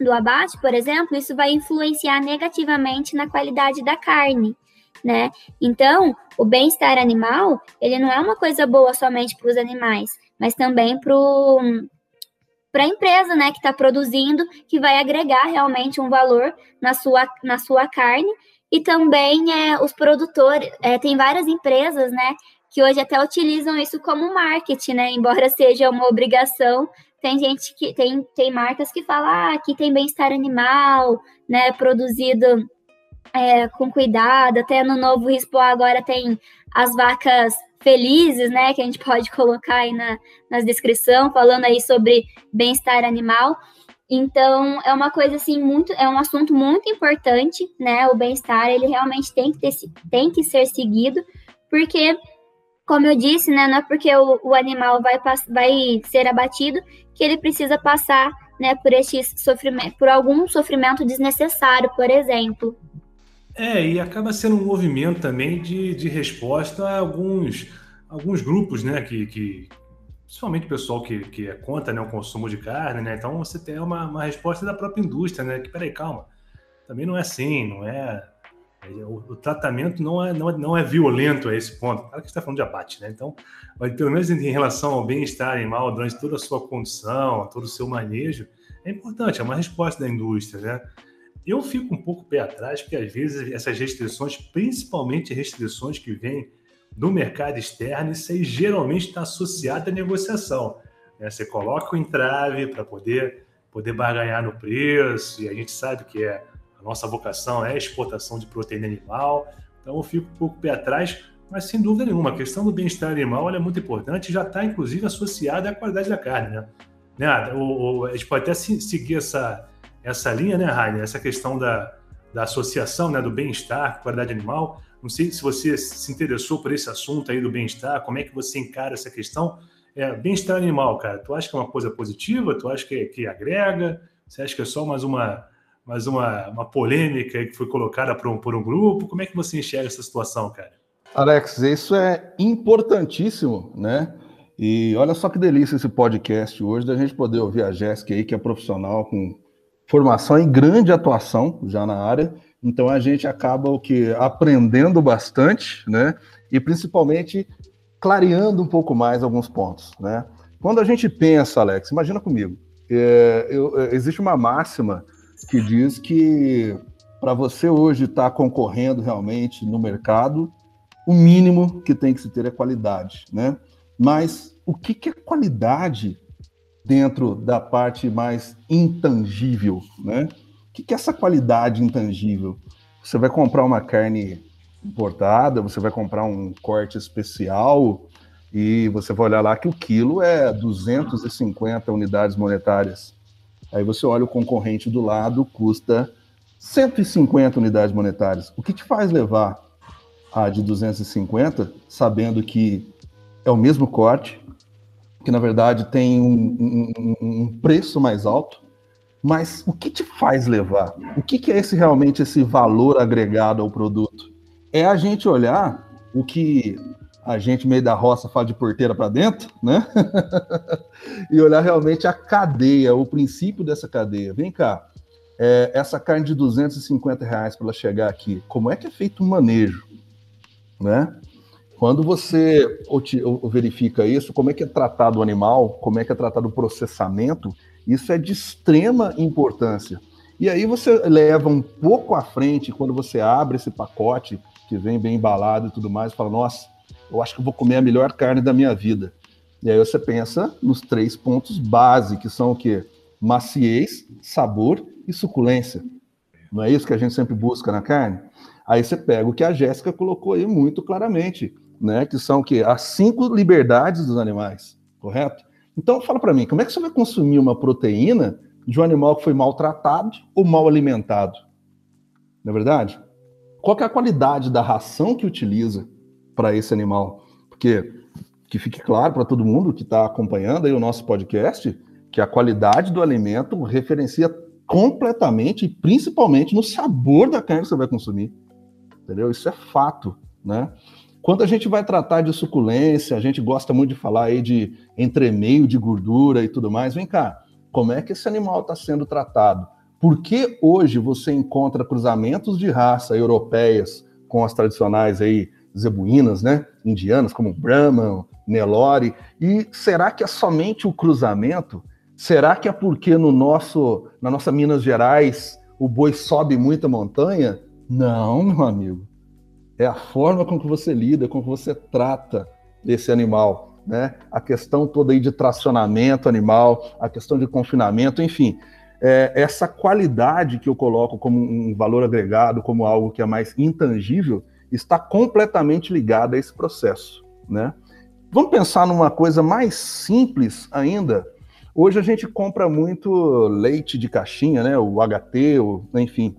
do abate, por exemplo, isso vai influenciar negativamente na qualidade da carne. Né? Então, o bem-estar animal, ele não é uma coisa boa somente para os animais, mas também para para a empresa, né, que está produzindo, que vai agregar realmente um valor na sua, na sua carne. E também é, os produtores, é, tem várias empresas, né, que hoje até utilizam isso como marketing, né, embora seja uma obrigação. Tem gente que tem, tem marcas que falam, ah, tem bem-estar animal, né, produzido é, com cuidado. Até no novo Rispo agora tem as vacas felizes, né, que a gente pode colocar aí na, na descrição, falando aí sobre bem-estar animal. Então, é uma coisa assim muito, é um assunto muito importante, né? O bem-estar, ele realmente tem que ter, tem que ser seguido, porque como eu disse, né, não é porque o, o animal vai, vai ser abatido que ele precisa passar, né, por este sofrimento, por algum sofrimento desnecessário, por exemplo. É, e acaba sendo um movimento também de, de resposta a alguns, alguns grupos, né? Que, que principalmente o pessoal que, que é contra né, o consumo de carne, né? Então você tem uma, uma resposta da própria indústria, né? Que peraí, calma, também não é assim, não é, O, o tratamento não é, não, é, não é violento a esse ponto. Claro que está falando de abate, né? Então, mas pelo menos em relação ao bem-estar animal durante toda a sua condição, todo o seu manejo, é importante, é uma resposta da indústria, né? Eu fico um pouco pé atrás, porque às vezes essas restrições, principalmente restrições que vêm do mercado externo, isso aí geralmente está associado à negociação. Né? Você coloca o entrave para poder, poder barganhar no preço, e a gente sabe que é, a nossa vocação é a exportação de proteína animal, então eu fico um pouco pé atrás, mas sem dúvida nenhuma, a questão do bem-estar animal é muito importante já está, inclusive, associada à qualidade da carne. Né? né? A gente pode até seguir essa, essa linha, né, Rainer? Essa questão da, da associação né, do bem-estar, qualidade animal. Não sei se você se interessou por esse assunto aí do bem-estar, como é que você encara essa questão? É, bem-estar animal, cara, tu acha que é uma coisa positiva? Tu acha que, que agrega? Você acha que é só mais uma, mais uma, uma polêmica que foi colocada por um, por um grupo? Como é que você enxerga essa situação, cara? Alex, isso é importantíssimo, né? E olha só que delícia esse podcast hoje, da gente poder ouvir a Jéssica aí, que é profissional com formação e grande atuação já na área. Então a gente acaba o que aprendendo bastante, né? E principalmente clareando um pouco mais alguns pontos, né? Quando a gente pensa, Alex, imagina comigo, é, eu, é, existe uma máxima que diz que para você hoje estar tá concorrendo realmente no mercado, o mínimo que tem que se ter é qualidade, né? Mas o que, que é qualidade dentro da parte mais intangível, né? O que, é essa qualidade intangível? Você vai comprar uma carne importada, você vai comprar um corte especial e você vai olhar lá que o quilo é 250 unidades monetárias. Aí você olha o concorrente do lado, custa 150 unidades monetárias. O que te faz levar a de 250, sabendo que é o mesmo corte, que na verdade tem um, um, um preço mais alto, mas o que te faz levar? O que, que é esse realmente esse valor agregado ao produto? É a gente olhar o que a gente meio da roça fala de porteira para dentro, né? e olhar realmente a cadeia, o princípio dessa cadeia. Vem cá, é, essa carne de 250 reais para ela chegar aqui, como é que é feito o manejo, né? Quando você verifica isso, como é que é tratado o animal, como é que é tratado o processamento, isso é de extrema importância. E aí você leva um pouco à frente, quando você abre esse pacote, que vem bem embalado e tudo mais, fala, nossa, eu acho que vou comer a melhor carne da minha vida. E aí você pensa nos três pontos base, que são o quê? Maciez, sabor e suculência. Não é isso que a gente sempre busca na carne? Aí você pega o que a Jéssica colocou aí muito claramente né? Que são que as cinco liberdades dos animais, correto? Então fala para mim, como é que você vai consumir uma proteína de um animal que foi maltratado ou mal alimentado? Não é verdade? Qual é a qualidade da ração que utiliza para esse animal? Porque que fique claro para todo mundo que está acompanhando aí o nosso podcast que a qualidade do alimento referencia completamente e principalmente no sabor da carne que você vai consumir. Entendeu? Isso é fato, né? Quando a gente vai tratar de suculência, a gente gosta muito de falar aí de entremeio de gordura e tudo mais. Vem cá, como é que esse animal está sendo tratado? Por que hoje você encontra cruzamentos de raça europeias com as tradicionais aí zebuínas, né? Indianas, como Brahman, Nelore. E será que é somente o cruzamento? Será que é porque no nosso, na nossa Minas Gerais o boi sobe muita montanha? Não, meu amigo é a forma com que você lida, com que você trata esse animal, né? A questão toda aí de tracionamento animal, a questão de confinamento, enfim, é, essa qualidade que eu coloco como um valor agregado, como algo que é mais intangível, está completamente ligada a esse processo, né? Vamos pensar numa coisa mais simples ainda. Hoje a gente compra muito leite de caixinha, né? O HT, o, enfim,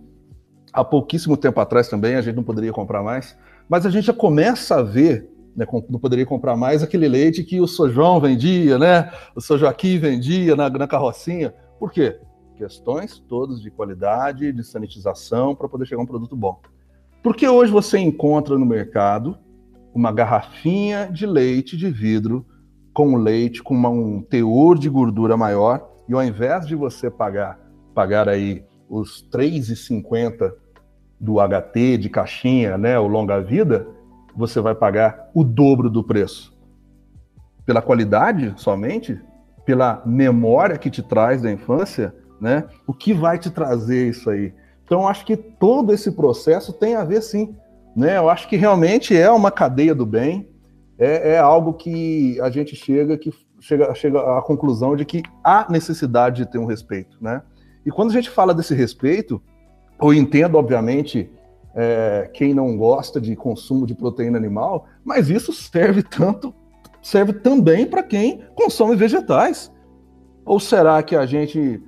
há pouquíssimo tempo atrás também, a gente não poderia comprar mais, mas a gente já começa a ver, né, não poderia comprar mais aquele leite que o Sojão vendia, né, o Sr. Joaquim vendia na, na carrocinha. Por quê? Questões todas de qualidade, de sanitização, para poder chegar um produto bom. Porque hoje você encontra no mercado uma garrafinha de leite de vidro com leite com uma, um teor de gordura maior, e ao invés de você pagar, pagar aí os 3,50 do HT, de caixinha, né, o longa-vida, você vai pagar o dobro do preço. Pela qualidade somente, pela memória que te traz da infância, né? O que vai te trazer isso aí? Então, acho que todo esse processo tem a ver, sim. Né? Eu acho que realmente é uma cadeia do bem, é, é algo que a gente chega, que chega, chega à conclusão de que há necessidade de ter um respeito. Né? E quando a gente fala desse respeito, eu entendo, obviamente, é, quem não gosta de consumo de proteína animal, mas isso serve tanto, serve também para quem consome vegetais. Ou será que a gente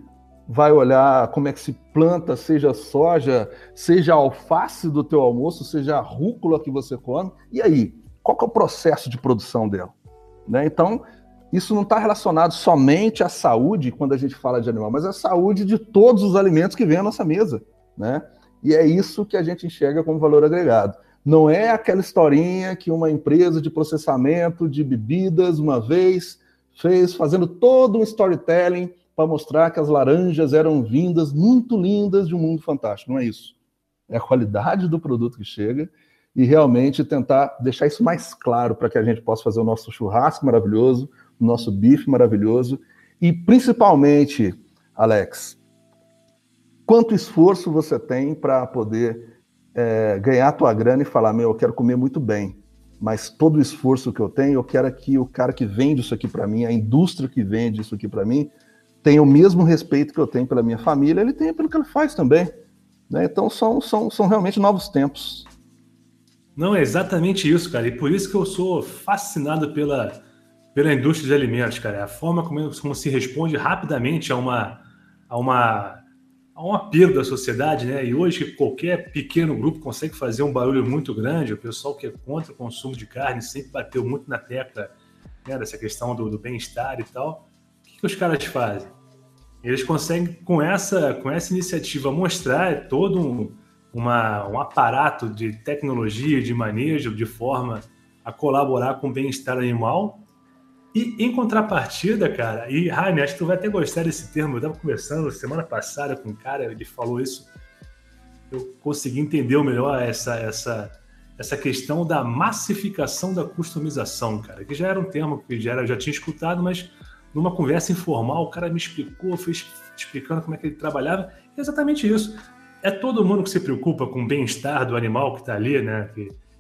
vai olhar como é que se planta, seja soja, seja alface do teu almoço, seja a rúcula que você come. E aí, qual é o processo de produção dela? Né? Então, isso não está relacionado somente à saúde quando a gente fala de animal, mas à saúde de todos os alimentos que vêm à nossa mesa. Né? E é isso que a gente enxerga como valor agregado. Não é aquela historinha que uma empresa de processamento de bebidas uma vez fez, fazendo todo um storytelling para mostrar que as laranjas eram vindas muito lindas de um mundo fantástico. Não é isso. É a qualidade do produto que chega e realmente tentar deixar isso mais claro para que a gente possa fazer o nosso churrasco maravilhoso, o nosso bife maravilhoso e principalmente, Alex, quanto esforço você tem para poder é, ganhar a tua grana e falar, meu, eu quero comer muito bem, mas todo o esforço que eu tenho, eu quero que o cara que vende isso aqui para mim, a indústria que vende isso aqui para mim, tem o mesmo respeito que eu tenho pela minha família, ele tem pelo que ele faz também. Né? Então são, são, são realmente novos tempos. Não, é exatamente isso, cara. E por isso que eu sou fascinado pela, pela indústria de alimentos, cara. A forma como, como se responde rapidamente a uma, a uma a um apelo da sociedade, né? E hoje qualquer pequeno grupo consegue fazer um barulho muito grande. O pessoal que é contra o consumo de carne sempre bateu muito na tecla né, dessa questão do, do bem-estar e tal que os caras fazem? Eles conseguem, com essa, com essa iniciativa, mostrar todo um, uma, um aparato de tecnologia, de manejo, de forma a colaborar com o bem-estar animal. E em contrapartida, cara, e Raine, acho que tu vai até gostar desse termo. Eu estava conversando semana passada com um cara, ele falou isso. Eu consegui entender melhor essa, essa, essa questão da massificação da customização, cara, que já era um termo que já, era, já tinha escutado, mas numa conversa informal, o cara me explicou, fez explicando como é que ele trabalhava. É exatamente isso. É todo mundo que se preocupa com o bem-estar do animal que está ali, né?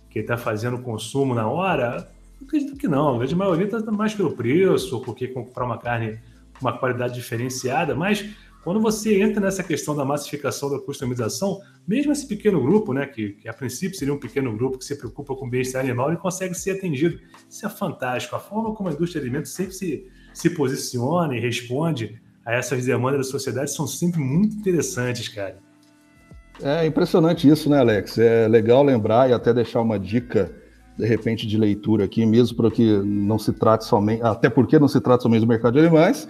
Que está fazendo consumo na hora? Acredito que não. A grande maioria está mais pelo preço, ou porque comprar uma carne com uma qualidade diferenciada. Mas quando você entra nessa questão da massificação da customização, mesmo esse pequeno grupo, né, que, que a princípio seria um pequeno grupo que se preocupa com o bem-estar animal, ele consegue ser atendido. Isso é fantástico. A forma como a indústria de alimentos sempre se se posiciona e responde a essas demandas da sociedade são sempre muito interessantes, cara. É impressionante isso, né, Alex? É legal lembrar e até deixar uma dica, de repente, de leitura aqui, mesmo para que não se trate somente, até porque não se trata somente do mercado de animais,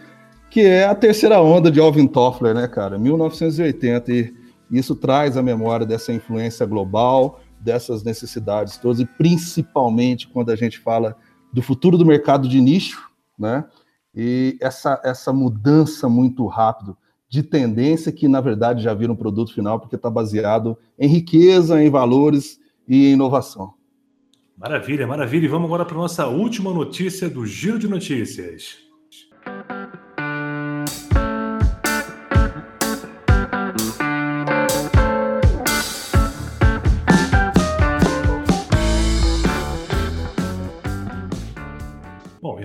que é a terceira onda de Alvin Toffler, né, cara? 1980, e isso traz a memória dessa influência global, dessas necessidades todas, e principalmente quando a gente fala do futuro do mercado de nicho, né? e essa, essa mudança muito rápido de tendência que, na verdade, já vira um produto final, porque está baseado em riqueza, em valores e em inovação. Maravilha, maravilha. E vamos agora para a nossa última notícia do Giro de Notícias.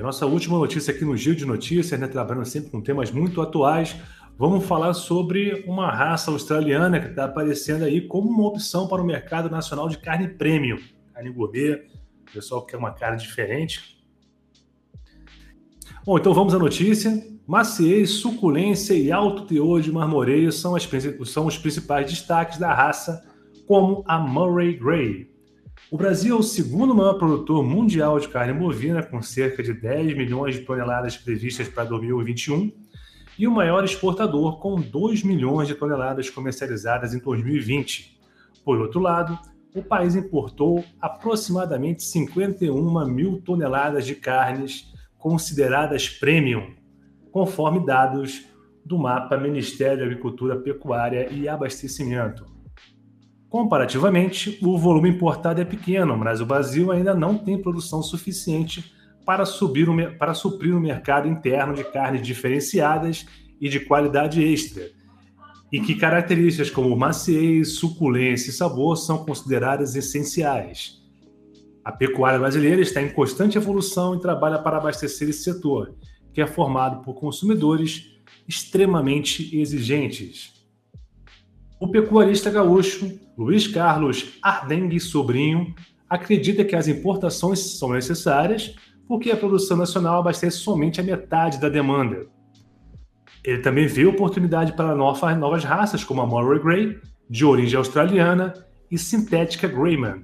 nossa última notícia aqui no Giro de Notícias, né, trabalhando sempre com temas muito atuais, vamos falar sobre uma raça australiana que está aparecendo aí como uma opção para o mercado nacional de carne premium, carne gourmet, o pessoal quer uma carne diferente. Bom, então vamos à notícia. Maciez, suculência e alto teor de marmoreio são, as, são os principais destaques da raça, como a Murray Grey, o Brasil é o segundo maior produtor mundial de carne bovina, com cerca de 10 milhões de toneladas previstas para 2021, e o maior exportador, com 2 milhões de toneladas comercializadas em 2020. Por outro lado, o país importou aproximadamente 51 mil toneladas de carnes consideradas premium, conforme dados do mapa Ministério da Agricultura, Pecuária e Abastecimento. Comparativamente, o volume importado é pequeno, mas o Brasil ainda não tem produção suficiente para, subir o, para suprir o mercado interno de carnes diferenciadas e de qualidade extra, e que características como maciez, suculência e sabor são consideradas essenciais. A pecuária brasileira está em constante evolução e trabalha para abastecer esse setor, que é formado por consumidores extremamente exigentes. O pecuarista gaúcho Luiz Carlos Ardengue Sobrinho acredita que as importações são necessárias porque a produção nacional abastece somente a metade da demanda. Ele também vê oportunidade para novas raças como a Moray Grey, de origem australiana, e sintética Greyman.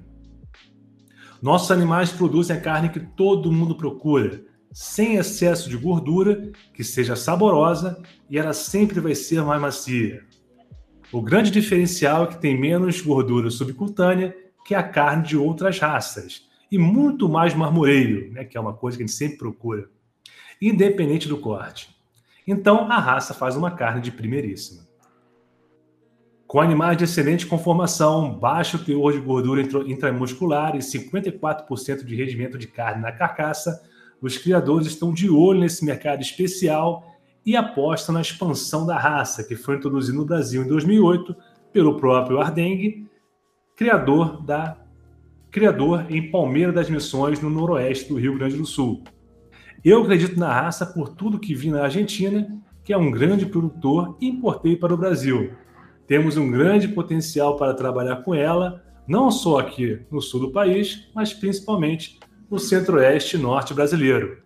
Nossos animais produzem a carne que todo mundo procura, sem excesso de gordura, que seja saborosa e ela sempre vai ser mais macia. O grande diferencial é que tem menos gordura subcutânea que a carne de outras raças e muito mais marmoreio, né, que é uma coisa que a gente sempre procura, independente do corte. Então, a raça faz uma carne de primeiríssima. Com animais de excelente conformação, baixo teor de gordura intramuscular e 54% de rendimento de carne na carcaça, os criadores estão de olho nesse mercado especial e aposta na expansão da raça, que foi introduzida no Brasil em 2008 pelo próprio Ardengue, criador da criador em Palmeira das Missões, no noroeste do Rio Grande do Sul. Eu acredito na raça por tudo que vi na Argentina, que é um grande produtor e importei para o Brasil. Temos um grande potencial para trabalhar com ela, não só aqui no sul do país, mas principalmente no centro-oeste e norte brasileiro.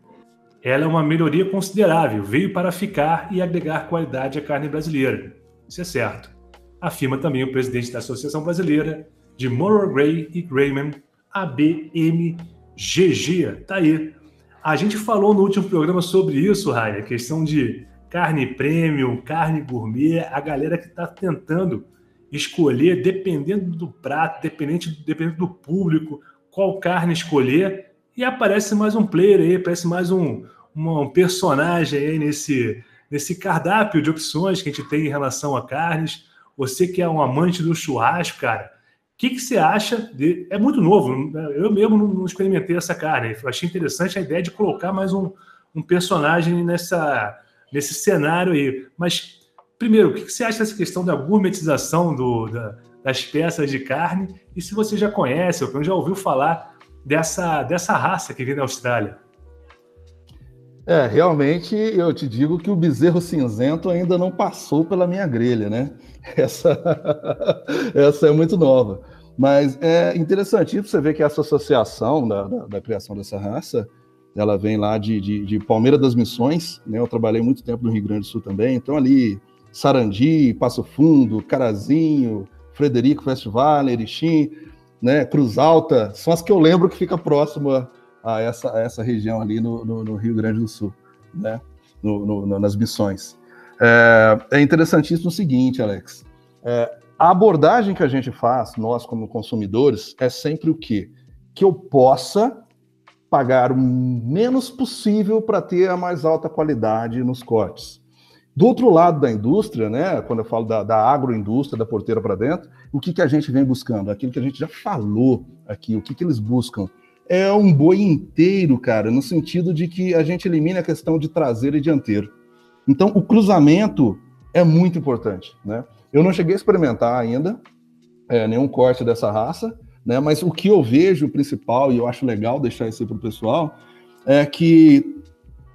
Ela é uma melhoria considerável, veio para ficar e agregar qualidade à carne brasileira. Isso é certo. Afirma também o presidente da Associação Brasileira de Moral Gray e Grayman, ABMGG. Tá aí. A gente falou no último programa sobre isso, Raia, questão de carne premium, carne gourmet, a galera que está tentando escolher, dependendo do prato, dependente, dependendo do público, qual carne escolher. E aparece mais um player aí, aparece mais um, um personagem aí nesse, nesse cardápio de opções que a gente tem em relação a carnes. Você que é um amante do churrasco, cara, o que, que você acha? De... É muito novo, eu mesmo não experimentei essa carne. Eu achei interessante a ideia de colocar mais um, um personagem nessa, nesse cenário aí. Mas, primeiro, o que, que você acha dessa questão da gourmetização do, da, das peças de carne? E se você já conhece, ou já ouviu falar dessa, dessa raça que vem da Austrália? É, realmente eu te digo que o bezerro cinzento ainda não passou pela minha grelha, né? Essa, essa é muito nova. Mas é interessante você ver que essa associação da, da, da criação dessa raça, ela vem lá de, de, de, Palmeira das Missões, né? Eu trabalhei muito tempo no Rio Grande do Sul também, então ali Sarandi, Passo Fundo, Carazinho, Frederico Festival, Erechim, né? Cruz Alta, são as que eu lembro que fica próxima a essa, a essa região ali no, no, no, Rio Grande do Sul, né? No, nas missões. É, é, interessantíssimo o seguinte, Alex. É, a abordagem que a gente faz, nós como consumidores, é sempre o quê? Que eu possa pagar o menos possível para ter a mais alta qualidade nos cortes. Do outro lado da indústria, né, quando eu falo da, da agroindústria, da porteira para dentro, o que, que a gente vem buscando? Aquilo que a gente já falou aqui, o que, que eles buscam? É um boi inteiro, cara, no sentido de que a gente elimina a questão de traseiro e dianteiro. Então, o cruzamento é muito importante, né? Eu não cheguei a experimentar ainda é, nenhum corte dessa raça, né? Mas o que eu vejo principal, e eu acho legal deixar isso para o pessoal, é que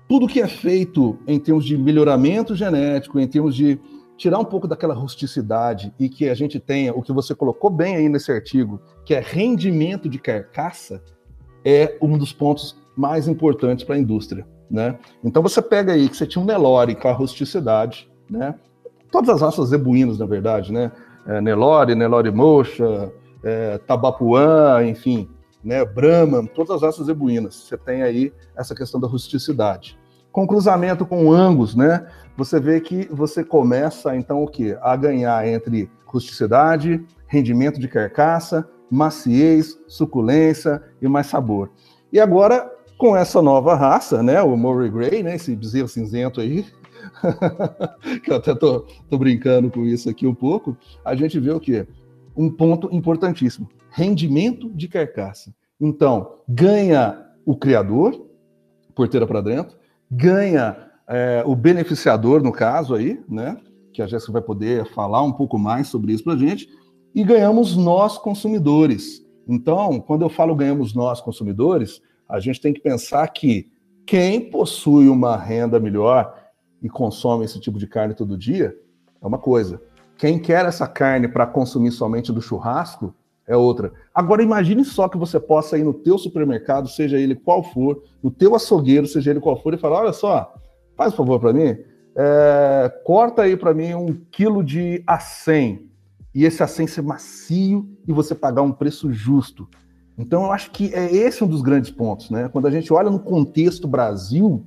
tudo que é feito em termos de melhoramento genético, em termos de tirar um pouco daquela rusticidade e que a gente tenha o que você colocou bem aí nesse artigo, que é rendimento de carcaça, é um dos pontos mais importantes para a indústria, né? Então você pega aí que você tinha um Nelore com a rusticidade, né? Todas as raças zebuínas, na verdade, né? É, Nelore, Nelore Mocha, é, Tabapuã, enfim, né? Brahman, todas as raças zebuínas. Você tem aí essa questão da rusticidade. Com cruzamento com Angus, né? Você vê que você começa, então, o quê? A ganhar entre rusticidade, rendimento de carcaça, maciez, suculência e mais sabor. E agora, com essa nova raça, né, o Murray Grey, né, esse bezerro cinzento aí, que eu até tô, tô brincando com isso aqui um pouco, a gente vê o quê? um ponto importantíssimo: rendimento de carcaça. Então, ganha o criador, porteira para dentro, ganha é, o beneficiador, no caso aí, né? Que a Jéssica vai poder falar um pouco mais sobre isso para a gente, e ganhamos nós, consumidores. Então, quando eu falo ganhamos nós, consumidores, a gente tem que pensar que quem possui uma renda melhor e consome esse tipo de carne todo dia é uma coisa. Quem quer essa carne para consumir somente do churrasco é outra. Agora imagine só que você possa ir no teu supermercado, seja ele qual for, no teu açougueiro, seja ele qual for, e falar, olha só, faz um favor para mim, é, corta aí para mim um quilo de acém, e esse acém ser macio e você pagar um preço justo. Então eu acho que é esse um dos grandes pontos, né? Quando a gente olha no contexto Brasil,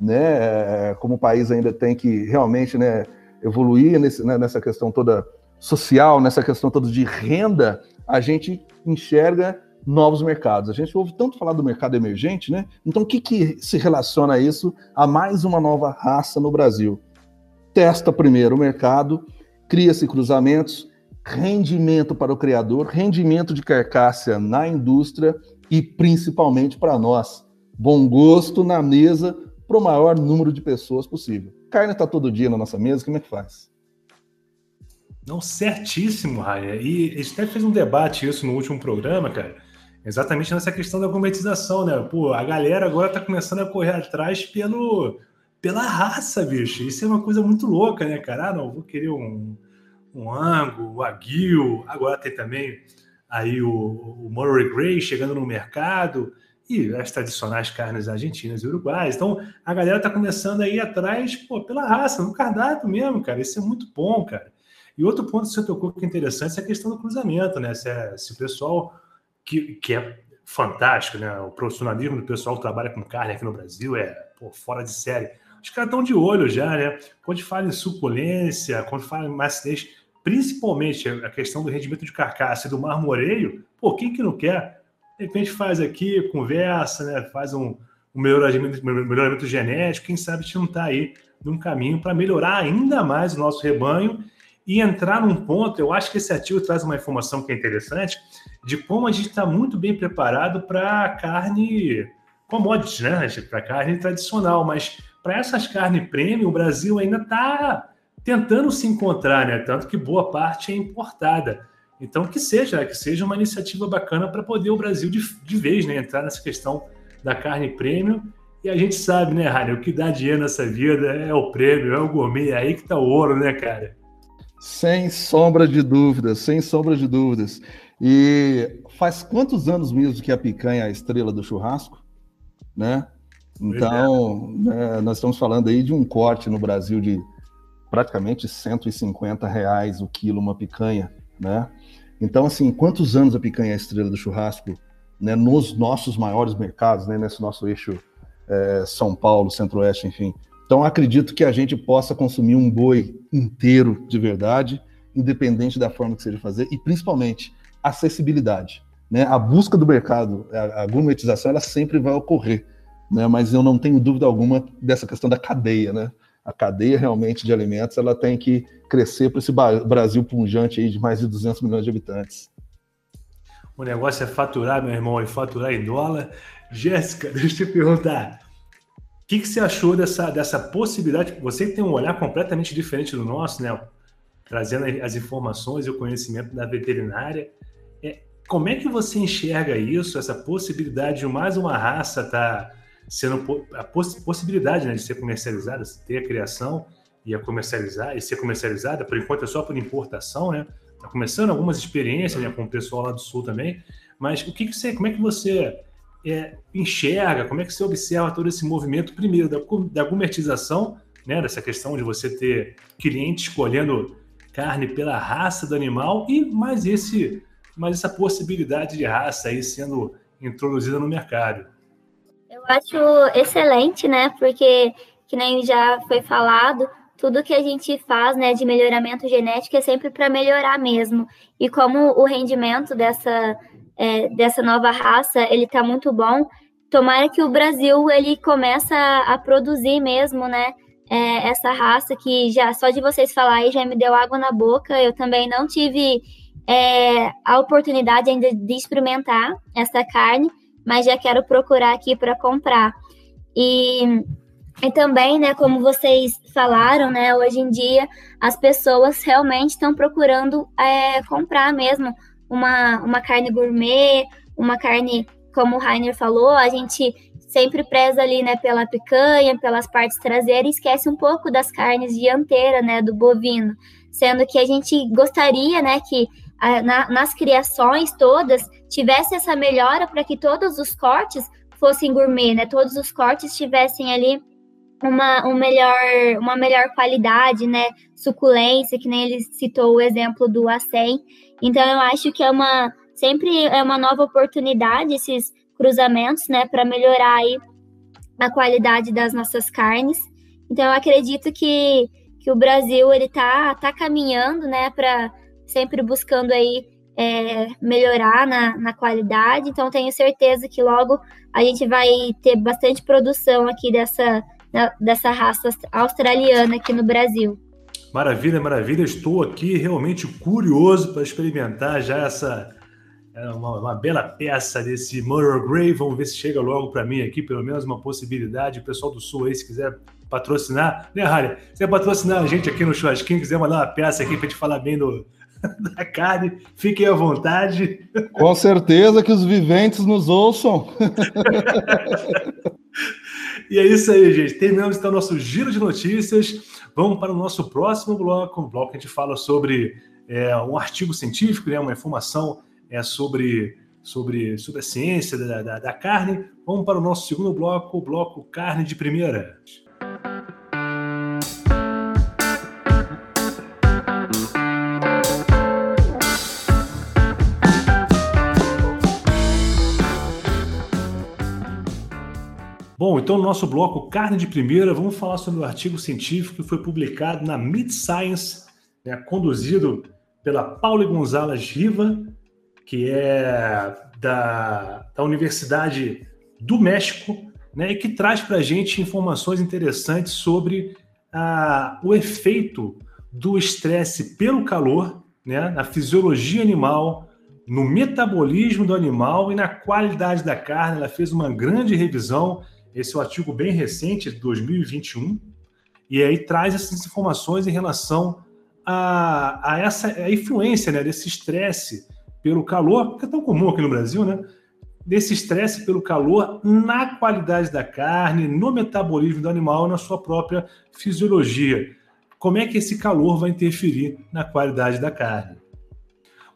né, é, como o país ainda tem que realmente, né, evoluir nesse, né, nessa questão toda social, nessa questão toda de renda, a gente enxerga novos mercados. A gente ouve tanto falar do mercado emergente, né? Então, o que, que se relaciona a isso a mais uma nova raça no Brasil? Testa primeiro o mercado, cria-se cruzamentos, rendimento para o criador, rendimento de carcaça na indústria e principalmente para nós. Bom gosto na mesa para o maior número de pessoas possível. Carne está todo dia na nossa mesa, como é que faz? Não, certíssimo, Raia. E a gente até fez um debate isso no último programa, cara. Exatamente nessa questão da gourmetização, né? Pô, a galera agora tá começando a correr atrás pelo, pela raça, bicho. Isso é uma coisa muito louca, né, cara? Ah, não, vou querer um, um ango, o aguil. Agora tem também aí o, o Murray Gray chegando no mercado e as tradicionais carnes argentinas e uruguaias. Então, a galera tá começando a ir atrás, pô, pela raça, no cardápio mesmo, cara. Isso é muito bom, cara. E outro ponto que você tocou que é interessante é a questão do cruzamento, né? Se, é, se o pessoal que, que é fantástico, né? O profissionalismo do pessoal que trabalha com carne aqui no Brasil é pô, fora de série. Os caras estão de olho já, né? Quando fala em suculência, quando fala em macidez, principalmente a questão do rendimento de carcaça e do marmoreio, pô, quem que não quer? De repente faz aqui, conversa, né? Faz um, um melhoramento, melhoramento genético, quem sabe a gente não está aí num caminho para melhorar ainda mais o nosso rebanho e entrar num ponto, eu acho que esse artigo traz uma informação que é interessante, de como a gente está muito bem preparado para carne commodity, né? Para carne tradicional, mas para essas carnes premium, o Brasil ainda está tentando se encontrar, né? Tanto que boa parte é importada. Então, que seja, que seja uma iniciativa bacana para poder o Brasil de, de vez né? entrar nessa questão da carne premium. E a gente sabe, né, Rani, o que dá dinheiro nessa vida é o prêmio, é o gourmet, é aí que está o ouro, né, cara? Sem sombra de dúvidas, sem sombra de dúvidas. E faz quantos anos mesmo que a picanha é a estrela do churrasco? Né? Então, né, nós estamos falando aí de um corte no Brasil de praticamente 150 reais o quilo uma picanha, né? Então, assim, quantos anos a picanha é a estrela do churrasco né, nos nossos maiores mercados, né, nesse nosso eixo é, São Paulo, Centro-Oeste, enfim. Então, acredito que a gente possa consumir um boi inteiro de verdade, independente da forma que seja fazer, e principalmente acessibilidade. Né? A busca do mercado, a, a gourmetização, ela sempre vai ocorrer, né? mas eu não tenho dúvida alguma dessa questão da cadeia. Né? A cadeia realmente de alimentos ela tem que crescer para esse Brasil punjante aí de mais de 200 milhões de habitantes. O negócio é faturar, meu irmão, e faturar em dólar. Jéssica, deixa eu te perguntar. O que, que, você achou dessa, dessa possibilidade? Você tem um olhar completamente diferente do nosso, né? Trazendo as informações e o conhecimento da veterinária. É, como é que você enxerga isso, essa possibilidade de mais uma raça estar tá sendo a poss possibilidade né, de ser comercializada, ter a criação e a comercializar e ser comercializada, por enquanto é só por importação, né? Está começando algumas experiências né, com o pessoal lá do sul também. Mas o que, que você, como é que você é, enxerga, como é que você observa todo esse movimento, primeiro, da, da gourmetização, né, dessa questão de você ter cliente escolhendo carne pela raça do animal e mais, esse, mais essa possibilidade de raça aí sendo introduzida no mercado. Acho excelente, né, porque, que nem já foi falado, tudo que a gente faz, né, de melhoramento genético é sempre para melhorar mesmo. E como o rendimento dessa é, dessa nova raça, ele está muito bom. Tomara que o Brasil ele começa a, produzir mesmo, né? É, essa raça que já só de vocês falarem já me deu água na boca. Eu também não tive é, a oportunidade ainda de experimentar essa carne, mas já quero procurar aqui para comprar. E, e também, né, como vocês falaram, né, hoje em dia as pessoas realmente estão procurando é, comprar mesmo uma, uma carne gourmet, uma carne, como o Rainer falou, a gente sempre preza ali, né, pela picanha, pelas partes traseiras, e esquece um pouco das carnes dianteiras, né, do bovino, sendo que a gente gostaria, né, que a, na, nas criações todas tivesse essa melhora para que todos os cortes fossem gourmet, né, todos os cortes tivessem ali uma, um melhor, uma melhor qualidade, né, suculência, que nem ele citou o exemplo do acém. Então eu acho que é uma sempre é uma nova oportunidade esses cruzamentos, né, para melhorar aí a qualidade das nossas carnes. Então eu acredito que, que o Brasil ele tá, tá caminhando, né, para sempre buscando aí é, melhorar na, na qualidade. Então tenho certeza que logo a gente vai ter bastante produção aqui dessa, dessa raça australiana aqui no Brasil. Maravilha, maravilha. Estou aqui realmente curioso para experimentar já essa é uma, uma, bela peça desse Murder Grey. Vamos ver se chega logo para mim aqui, pelo menos uma possibilidade. O pessoal do Sul aí, se quiser patrocinar, né, Harry? Se quiser patrocinar a gente aqui no churrasquinho, quiser mandar uma peça aqui para te falar bem do, da carne, fiquem à vontade. Com certeza que os viventes nos ouçam. e é isso aí, gente. Terminamos então nosso giro de notícias. Vamos para o nosso próximo bloco, um bloco que a gente fala sobre é, um artigo científico, né, uma informação é, sobre, sobre, sobre a ciência da, da, da carne. Vamos para o nosso segundo bloco, o bloco Carne de Primeira. Bom, então no nosso bloco Carne de Primeira, vamos falar sobre o artigo científico que foi publicado na Mid Science, né, conduzido pela Paula Gonzalez Riva, que é da, da Universidade do México, né, e que traz para a gente informações interessantes sobre ah, o efeito do estresse pelo calor né, na fisiologia animal, no metabolismo do animal e na qualidade da carne. Ela fez uma grande revisão. Esse é um artigo bem recente, de 2021, e aí traz essas informações em relação a, a essa a influência né, desse estresse pelo calor, que é tão comum aqui no Brasil, né? Desse estresse pelo calor na qualidade da carne, no metabolismo do animal, na sua própria fisiologia. Como é que esse calor vai interferir na qualidade da carne?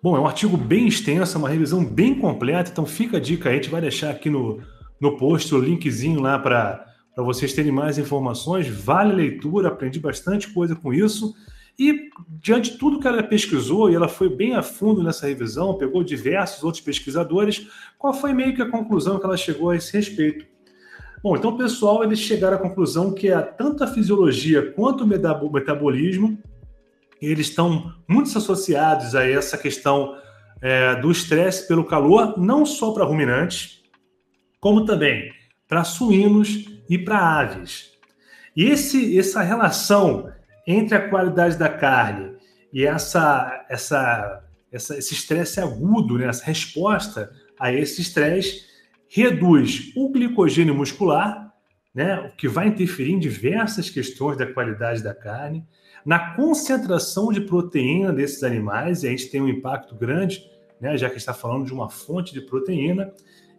Bom, é um artigo bem extenso, uma revisão bem completa, então fica a dica aí, a gente vai deixar aqui no, no post o linkzinho lá para vocês terem mais informações. Vale a leitura, aprendi bastante coisa com isso. E, diante de tudo que ela pesquisou, e ela foi bem a fundo nessa revisão, pegou diversos outros pesquisadores, qual foi meio que a conclusão que ela chegou a esse respeito? Bom, então, pessoal, eles chegaram à conclusão que a, tanto a fisiologia quanto o metabolismo, eles estão muito associados a essa questão é, do estresse pelo calor, não só para ruminantes, como também para suínos e para aves. E esse, essa relação entre a qualidade da carne e essa, essa, essa esse estresse agudo, né, essa resposta a esse estresse, reduz o glicogênio muscular, né, o que vai interferir em diversas questões da qualidade da carne, na concentração de proteína desses animais, e a gente tem um impacto grande, né, já que está falando de uma fonte de proteína,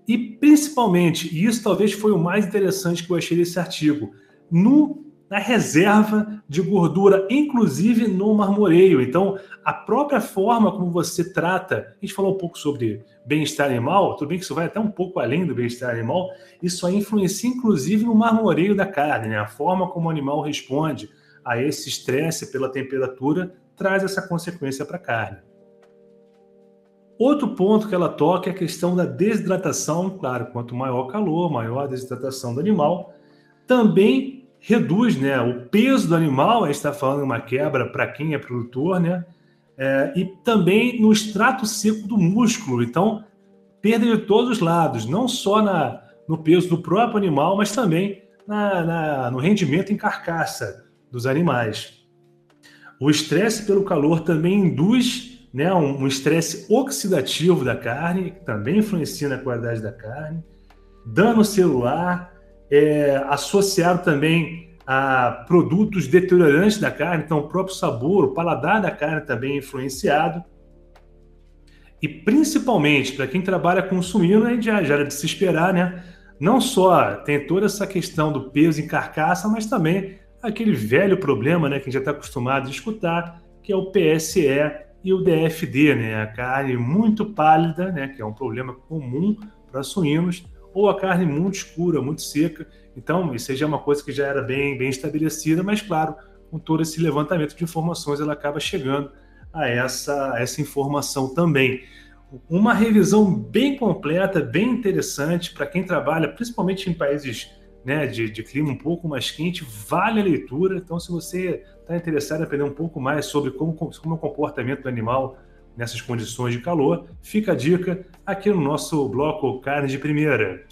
e principalmente, e isso talvez foi o mais interessante que eu achei desse artigo, no na reserva de gordura, inclusive no marmoreio. Então, a própria forma como você trata, a gente falou um pouco sobre bem-estar animal, tudo bem que isso vai até um pouco além do bem-estar animal, isso aí influencia inclusive no marmoreio da carne, né? A forma como o animal responde a esse estresse pela temperatura traz essa consequência para a carne. Outro ponto que ela toca é a questão da desidratação. Claro, quanto maior o calor, maior a desidratação do animal. Também reduz né, o peso do animal, a gente está falando uma quebra para quem é produtor, né? É, e também no extrato seco do músculo. Então, perda de todos os lados, não só na, no peso do próprio animal, mas também na, na, no rendimento em carcaça dos animais. O estresse pelo calor também induz né, um estresse oxidativo da carne, que também influencia na qualidade da carne, dano celular, é, associado também a produtos deteriorantes da carne, então o próprio sabor, o paladar da carne também é influenciado. E principalmente para quem trabalha com suíno, aí já, já era de se esperar, né? Não só tem toda essa questão do peso em carcaça, mas também aquele velho problema, né, que a gente já está acostumado a escutar, que é o PSE e o DFD, né, a carne muito pálida, né, que é um problema comum para suínos, ou a carne muito escura, muito seca. Então, isso já é uma coisa que já era bem, bem estabelecida, mas claro, com todo esse levantamento de informações, ela acaba chegando a essa, a essa informação também. Uma revisão bem completa, bem interessante para quem trabalha, principalmente em países né, de, de, clima um pouco mais quente, vale a leitura. Então, se você está interessado em aprender um pouco mais sobre como, como é o comportamento do animal nessas condições de calor, fica a dica aqui no nosso bloco Carne de Primeira.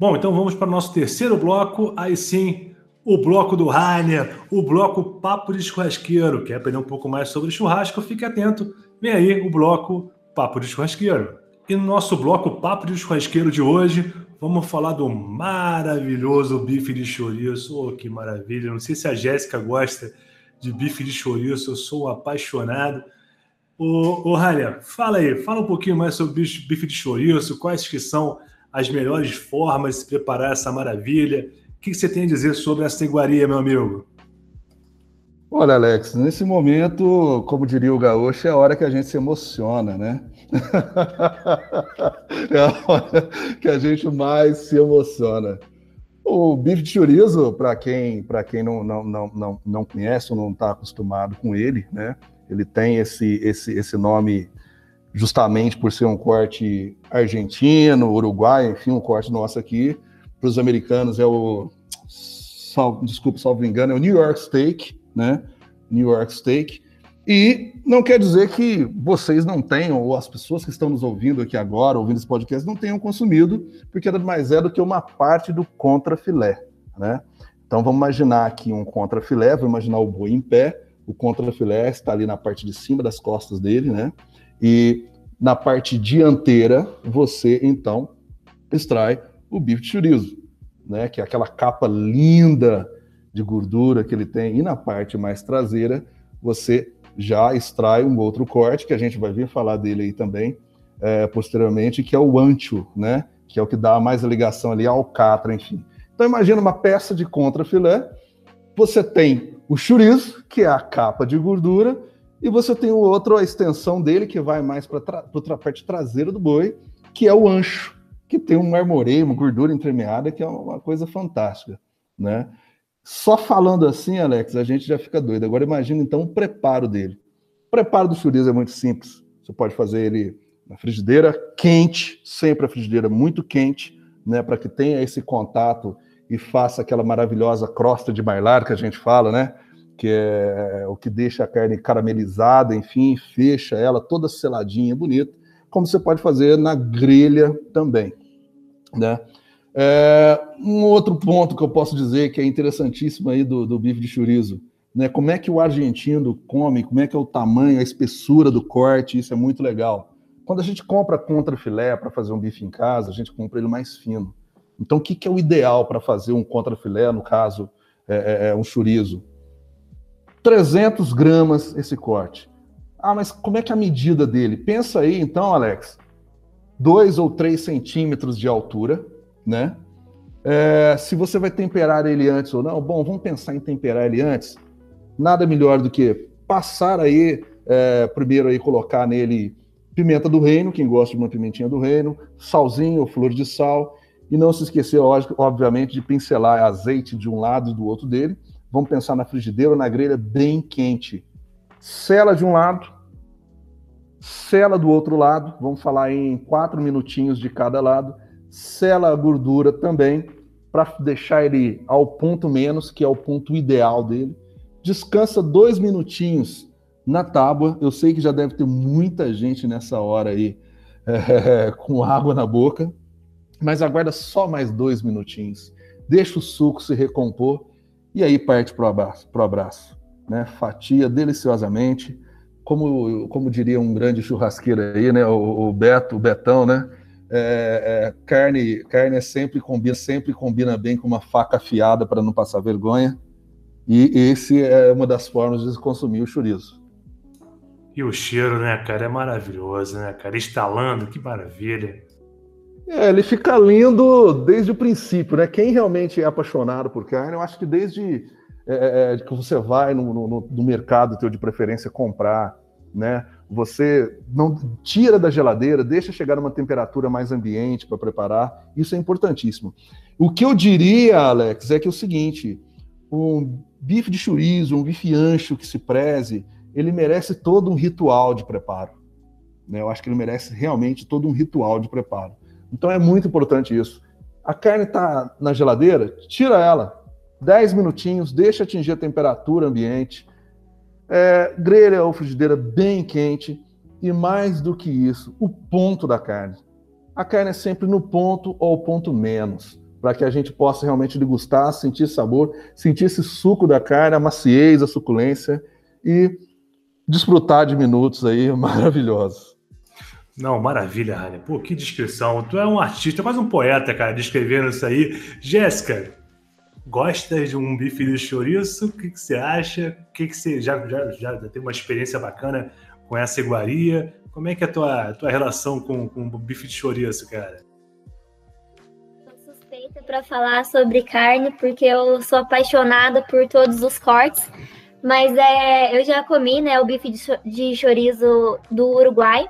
Bom, então vamos para o nosso terceiro bloco, aí sim, o bloco do Rainer, o bloco Papo de Churrasqueiro. Quer aprender um pouco mais sobre churrasco? Fique atento. Vem aí o bloco Papo de Churrasqueiro. E no nosso bloco Papo de Churrasqueiro de hoje, vamos falar do maravilhoso bife de chouriço. Oh, que maravilha! Não sei se a Jéssica gosta de bife de chouriço, eu sou um apaixonado. Ô, ô Rainer, fala aí, fala um pouquinho mais sobre bife de chouriço, quais que são as melhores formas de se preparar essa maravilha. O que você tem a dizer sobre essa iguaria, meu amigo? Olha, Alex, nesse momento, como diria o gaúcho, é a hora que a gente se emociona, né? é a hora que a gente mais se emociona. O bife de chorizo, para quem, quem não, não, não, não, não conhece ou não está acostumado com ele, né? Ele tem esse, esse, esse nome justamente por ser um corte argentino, uruguaio, enfim, um corte nosso aqui. Para os americanos é o, sal, desculpa, salvo engano, é o New York Steak, né? New York Steak. E não quer dizer que vocês não tenham, ou as pessoas que estão nos ouvindo aqui agora, ouvindo esse podcast, não tenham consumido, porque nada mais é do que uma parte do contrafilé, né? Então vamos imaginar aqui um contrafilé, vamos imaginar o boi em pé, o contrafilé está ali na parte de cima das costas dele, né? E na parte dianteira, você então extrai o bife de chorizo, né? Que é aquela capa linda de gordura que ele tem. E na parte mais traseira, você já extrai um outro corte, que a gente vai vir falar dele aí também é, posteriormente, que é o ancho, né? Que é o que dá mais ligação ali ao catra, enfim. Então imagina uma peça de contrafilé, você tem o chorizo, que é a capa de gordura, e você tem o outro, a extensão dele, que vai mais para a parte traseira do boi, que é o ancho, que tem um marmoreio, uma gordura entremeada, que é uma coisa fantástica, né? Só falando assim, Alex, a gente já fica doido. Agora imagina então o preparo dele. O preparo do chorizo é muito simples. Você pode fazer ele na frigideira quente, sempre a frigideira muito quente, né, para que tenha esse contato e faça aquela maravilhosa crosta de bailar que a gente fala, né? que é o que deixa a carne caramelizada, enfim, fecha ela toda seladinha, bonita, como você pode fazer na grelha também, né? É, um outro ponto que eu posso dizer que é interessantíssimo aí do, do bife de chorizo, né? Como é que o argentino come, como é que é o tamanho, a espessura do corte, isso é muito legal. Quando a gente compra contra filé para fazer um bife em casa, a gente compra ele mais fino. Então, o que, que é o ideal para fazer um contra filé, no caso, é, é, é um chorizo? 300 gramas esse corte. Ah, mas como é que é a medida dele? Pensa aí, então, Alex, 2 ou 3 centímetros de altura, né? É, se você vai temperar ele antes ou não, bom, vamos pensar em temperar ele antes. Nada melhor do que passar aí, é, primeiro aí colocar nele pimenta do reino, quem gosta de uma pimentinha do reino, salzinho ou flor de sal, e não se esquecer, obviamente, de pincelar azeite de um lado e do outro dele, Vamos pensar na frigideira ou na grelha bem quente. Sela de um lado, sela do outro lado. Vamos falar em quatro minutinhos de cada lado. Sela a gordura também, para deixar ele ao ponto menos, que é o ponto ideal dele. Descansa dois minutinhos na tábua. Eu sei que já deve ter muita gente nessa hora aí é, com água na boca, mas aguarda só mais dois minutinhos. Deixa o suco se recompor e aí parte para o abraço, pro abraço né? fatia deliciosamente, como, como diria um grande churrasqueiro aí, né? o, o Beto, o Betão, né? É, é, carne, carne é sempre combina, sempre combina bem com uma faca afiada para não passar vergonha. E esse é uma das formas de consumir o chorizo. E o cheiro, né, cara, é maravilhoso, né, cara? Estalando, que maravilha. É, ele fica lindo desde o princípio, né? Quem realmente é apaixonado por carne, eu acho que desde é, é, é que você vai no, no, no, mercado teu de preferência comprar, né? Você não tira da geladeira, deixa chegar numa temperatura mais ambiente para preparar. Isso é importantíssimo. O que eu diria, Alex, é que é o seguinte: um bife de chorizo, um bife ancho que se preze, ele merece todo um ritual de preparo. Né? Eu acho que ele merece realmente todo um ritual de preparo. Então é muito importante isso. A carne está na geladeira, tira ela. 10 minutinhos, deixa atingir a temperatura ambiente. É, grelha ou frigideira bem quente. E mais do que isso, o ponto da carne. A carne é sempre no ponto ou ponto menos para que a gente possa realmente degustar, sentir sabor, sentir esse suco da carne, a maciez, a suculência e desfrutar de minutos aí maravilhosos. Não, maravilha, Rani. Pô, que descrição. Tu é um artista, quase um poeta, cara, descrevendo isso aí. Jéssica, gosta de um bife de chouriço? O que, que você acha? O que, que você já, já, já tem uma experiência bacana com essa iguaria? Como é que é a tua, tua relação com, com o bife de chouriço, cara? para falar sobre carne, porque eu sou apaixonada por todos os cortes. Mas é, eu já comi né, o bife de chorizo do Uruguai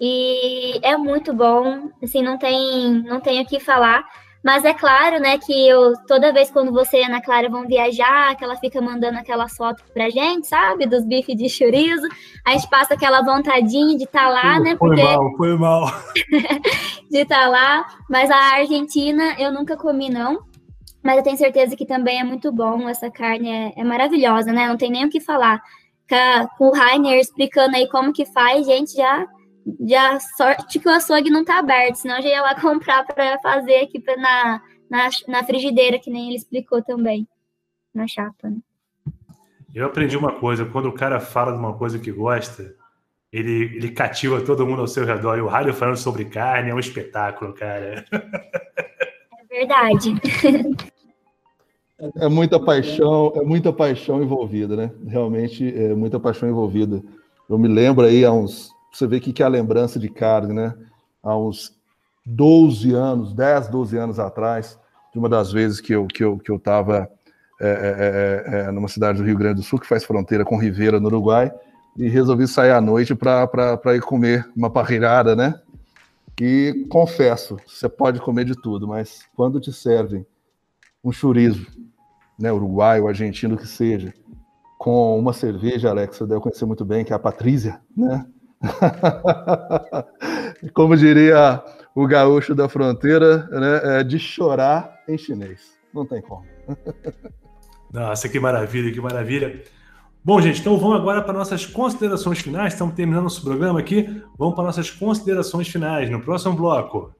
e é muito bom. Assim, não tem, não tenho o que falar. Mas é claro, né, que eu, toda vez quando você e a Ana Clara vão viajar, que ela fica mandando aquelas fotos pra gente, sabe? Dos bifes de chorizo. A gente passa aquela vontadinha de estar tá lá, né? Foi porque... mal, foi mal. de estar tá lá. Mas a Argentina eu nunca comi, não. Mas eu tenho certeza que também é muito bom. Essa carne é, é maravilhosa, né? Não tem nem o que falar. Com o Rainer explicando aí como que faz, gente, já já sorte que o açougue não tá aberto, senão eu já ia lá comprar para fazer aqui pra, na, na, na frigideira, que nem ele explicou também, na chapa, né? Eu aprendi uma coisa, quando o cara fala de uma coisa que gosta, ele, ele cativa todo mundo ao seu redor. E o rádio falando sobre carne é um espetáculo, cara. É verdade. É muita paixão, é muita paixão envolvida, né? Realmente é muita paixão envolvida. Eu me lembro aí há uns você vê que, que é a lembrança de carne, né? Há uns 12 anos, 10, 12 anos atrás, de uma das vezes que eu que eu que eu estava é, é, é, é, numa cidade do Rio Grande do Sul que faz fronteira com Ribeira no Uruguai e resolvi sair à noite para ir comer uma parreirada, né? E confesso, você pode comer de tudo, mas quando te servem um chorizo, né, uruguaio, argentino que seja, com uma cerveja, Alex, você deve conhecer muito bem, que é a Patrícia, né? Como diria o gaúcho da fronteira, né, é de chorar em chinês. Não tem como. Nossa, que maravilha, que maravilha. Bom, gente, então vamos agora para nossas considerações finais. Estamos terminando nosso programa aqui. Vamos para nossas considerações finais no próximo bloco.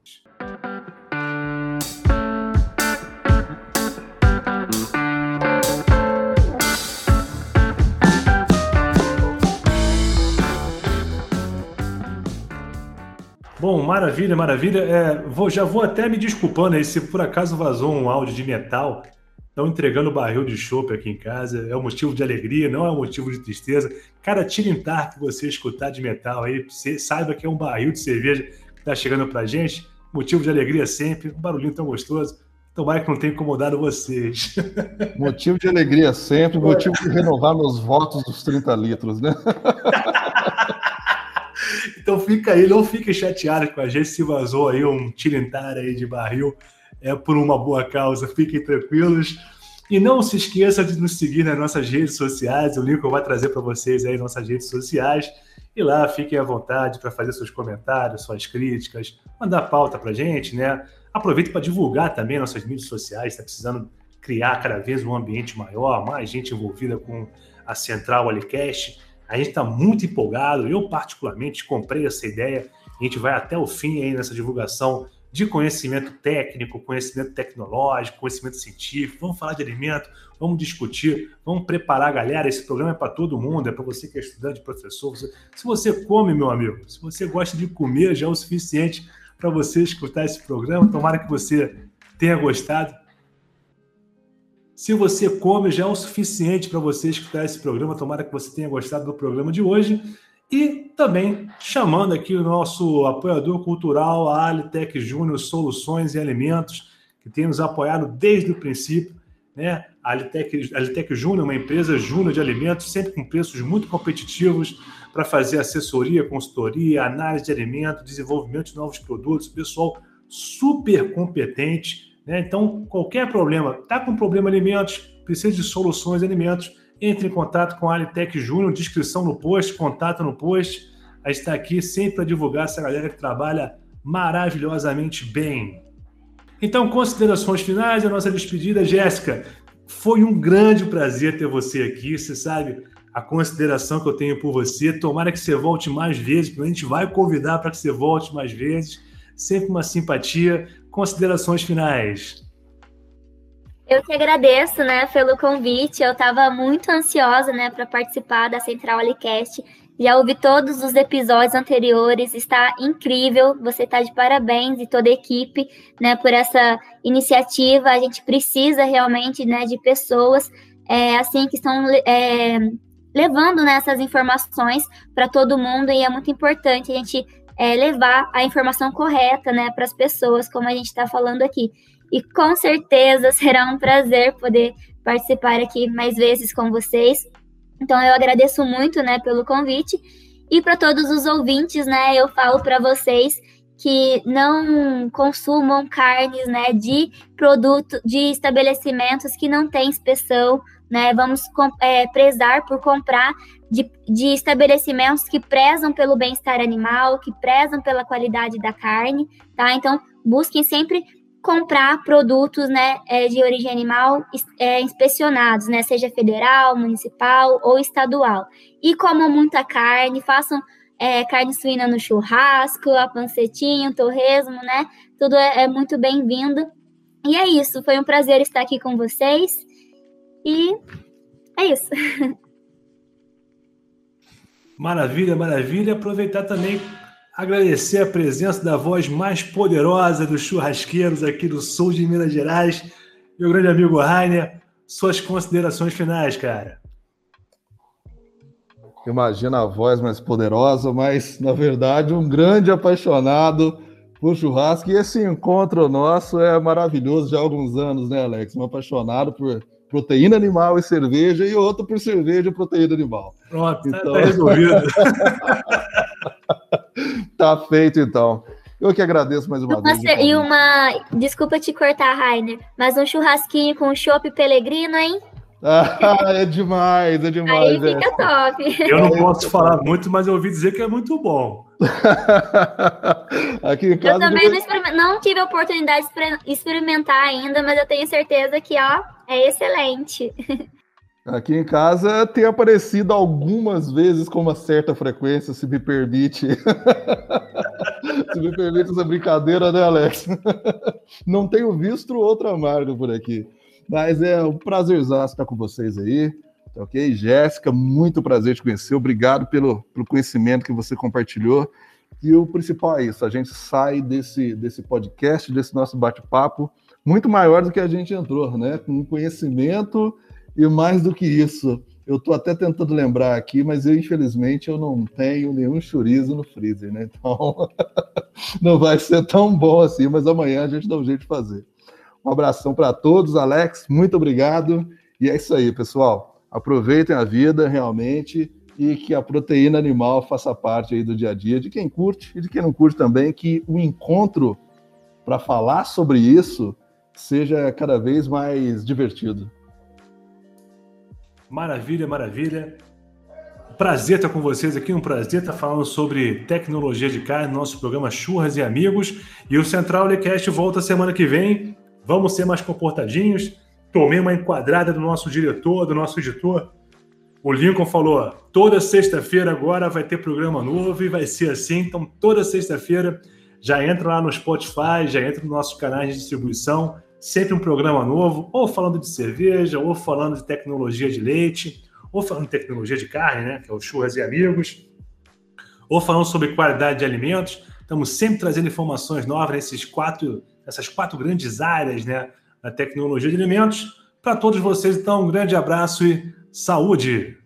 Bom, maravilha, maravilha. É, vou, já vou até me desculpando aí se por acaso vazou um áudio de metal. Estão entregando barril de chopp aqui em casa. É um motivo de alegria, não é um motivo de tristeza. Cada tilintar que você escutar de metal aí, você saiba que é um barril de cerveja que está chegando para gente. Motivo de alegria sempre. Um barulhinho tão gostoso. Tomara que não tenha incomodado vocês. Motivo de alegria sempre, motivo de renovar meus votos dos 30 litros, né? Então fica aí, não fique chateado com a gente se vazou aí um tilintar aí de barril. É por uma boa causa, fiquem tranquilos. E não se esqueça de nos seguir nas nossas redes sociais. O link eu vou trazer para vocês aí nas nossas redes sociais. E lá fiquem à vontade para fazer seus comentários, suas críticas, mandar pauta para gente, né? Aproveite para divulgar também nossas mídias sociais. Está precisando criar cada vez um ambiente maior, mais gente envolvida com a Central Alicast. A gente está muito empolgado. Eu, particularmente, comprei essa ideia A gente vai até o fim aí nessa divulgação de conhecimento técnico, conhecimento tecnológico, conhecimento científico. Vamos falar de alimento, vamos discutir, vamos preparar a galera. Esse programa é para todo mundo, é para você que é estudante, professor. se você come, meu amigo, se você gosta de comer, já é o suficiente para você escutar esse programa. Tomara que você tenha gostado. Se você come, já é o suficiente para você escutar esse programa. Tomara que você tenha gostado do programa de hoje. E também chamando aqui o nosso apoiador cultural, a Alitec Júnior Soluções e Alimentos, que tem nos apoiado desde o princípio. Né? A Alitec, Alitec Júnior, uma empresa júnior de alimentos, sempre com preços muito competitivos para fazer assessoria, consultoria, análise de alimentos, desenvolvimento de novos produtos, pessoal super competente. Né? Então, qualquer problema, está com problema alimentos, precisa de soluções alimentos, entre em contato com a Alitec Júnior, descrição no post, contato no post. A gente está aqui sempre para divulgar essa galera que trabalha maravilhosamente bem. Então, considerações finais, a nossa despedida. Jéssica, foi um grande prazer ter você aqui. Você sabe a consideração que eu tenho por você. Tomara que você volte mais vezes, a gente vai convidar para que você volte mais vezes. Sempre uma simpatia. Considerações finais. Eu que agradeço, né, pelo convite. Eu estava muito ansiosa, né, para participar da Central Alicast. Já ouvi todos os episódios anteriores, está incrível. Você está de parabéns e toda a equipe, né, por essa iniciativa. A gente precisa realmente, né, de pessoas é, assim que estão é, levando né, essas informações para todo mundo e é muito importante a gente é, levar a informação correta, né, para as pessoas, como a gente está falando aqui e com certeza será um prazer poder participar aqui mais vezes com vocês. Então eu agradeço muito, né, pelo convite e para todos os ouvintes, né, eu falo para vocês que não consumam carnes, né, de produto, de estabelecimentos que não têm inspeção, né, vamos é, prezar por comprar de, de estabelecimentos que prezam pelo bem-estar animal, que prezam pela qualidade da carne, tá? Então busquem sempre comprar produtos né, é, de origem animal é, inspecionados, né, seja federal, municipal ou estadual. E comam muita carne, façam é, carne suína no churrasco, a pancetinho, torresmo, né? Tudo é, é muito bem-vindo. E é isso, foi um prazer estar aqui com vocês. E é isso. Maravilha, maravilha. Aproveitar também agradecer a presença da voz mais poderosa dos churrasqueiros aqui do sul de Minas Gerais, meu grande amigo Rainer. Suas considerações finais, cara. Imagina a voz mais poderosa, mas na verdade um grande apaixonado por churrasco. E esse encontro nosso é maravilhoso já há alguns anos, né, Alex? Um apaixonado por proteína animal e cerveja, e outro por cerveja e proteína animal. Pronto, tá então... tá resolvido. tá feito, então. Eu que agradeço mais uma vez. E uma. Desculpa te cortar, Rainer, mas um churrasquinho com chopp pelegrino, hein? Ah, é demais, é demais. Aí fica é. top. Eu não posso falar muito, mas eu ouvi dizer que é muito bom. Aqui em casa, eu também não, não, tive a oportunidade de experimentar ainda, mas eu tenho certeza que ó, é excelente. Aqui em casa tem aparecido algumas vezes com uma certa frequência, se me permite. se me permite essa brincadeira, né, Alex? Não tenho visto outra marca por aqui. Mas é um prazerzaço estar com vocês aí. Tá ok? Jéssica, muito prazer te conhecer. Obrigado pelo, pelo conhecimento que você compartilhou. E o principal é isso: a gente sai desse, desse podcast, desse nosso bate-papo, muito maior do que a gente entrou, né? Com conhecimento e mais do que isso, eu estou até tentando lembrar aqui, mas eu, infelizmente, eu não tenho nenhum chorizo no freezer, né? Então, não vai ser tão bom assim, mas amanhã a gente dá um jeito de fazer. Um abração para todos, Alex, muito obrigado. E é isso aí, pessoal. Aproveitem a vida realmente e que a proteína animal faça parte aí do dia a dia de quem curte e de quem não curte também, que o encontro para falar sobre isso seja cada vez mais divertido. Maravilha, maravilha. Prazer estar com vocês aqui, um prazer estar falando sobre tecnologia de carne, nosso programa Churras e Amigos. E o Central Lecast volta semana que vem. Vamos ser mais comportadinhos. Tomei uma enquadrada do nosso diretor, do nosso editor. O Lincoln falou: toda sexta-feira agora vai ter programa novo e vai ser assim. Então, toda sexta-feira já entra lá no Spotify, já entra no nosso canal de distribuição. Sempre um programa novo, ou falando de cerveja, ou falando de tecnologia de leite, ou falando de tecnologia de carne, né? Que é o Churras e Amigos, ou falando sobre qualidade de alimentos. Estamos sempre trazendo informações novas nesses quatro, essas quatro grandes áreas, né? Da tecnologia de alimentos. Para todos vocês, então, um grande abraço e Saúde!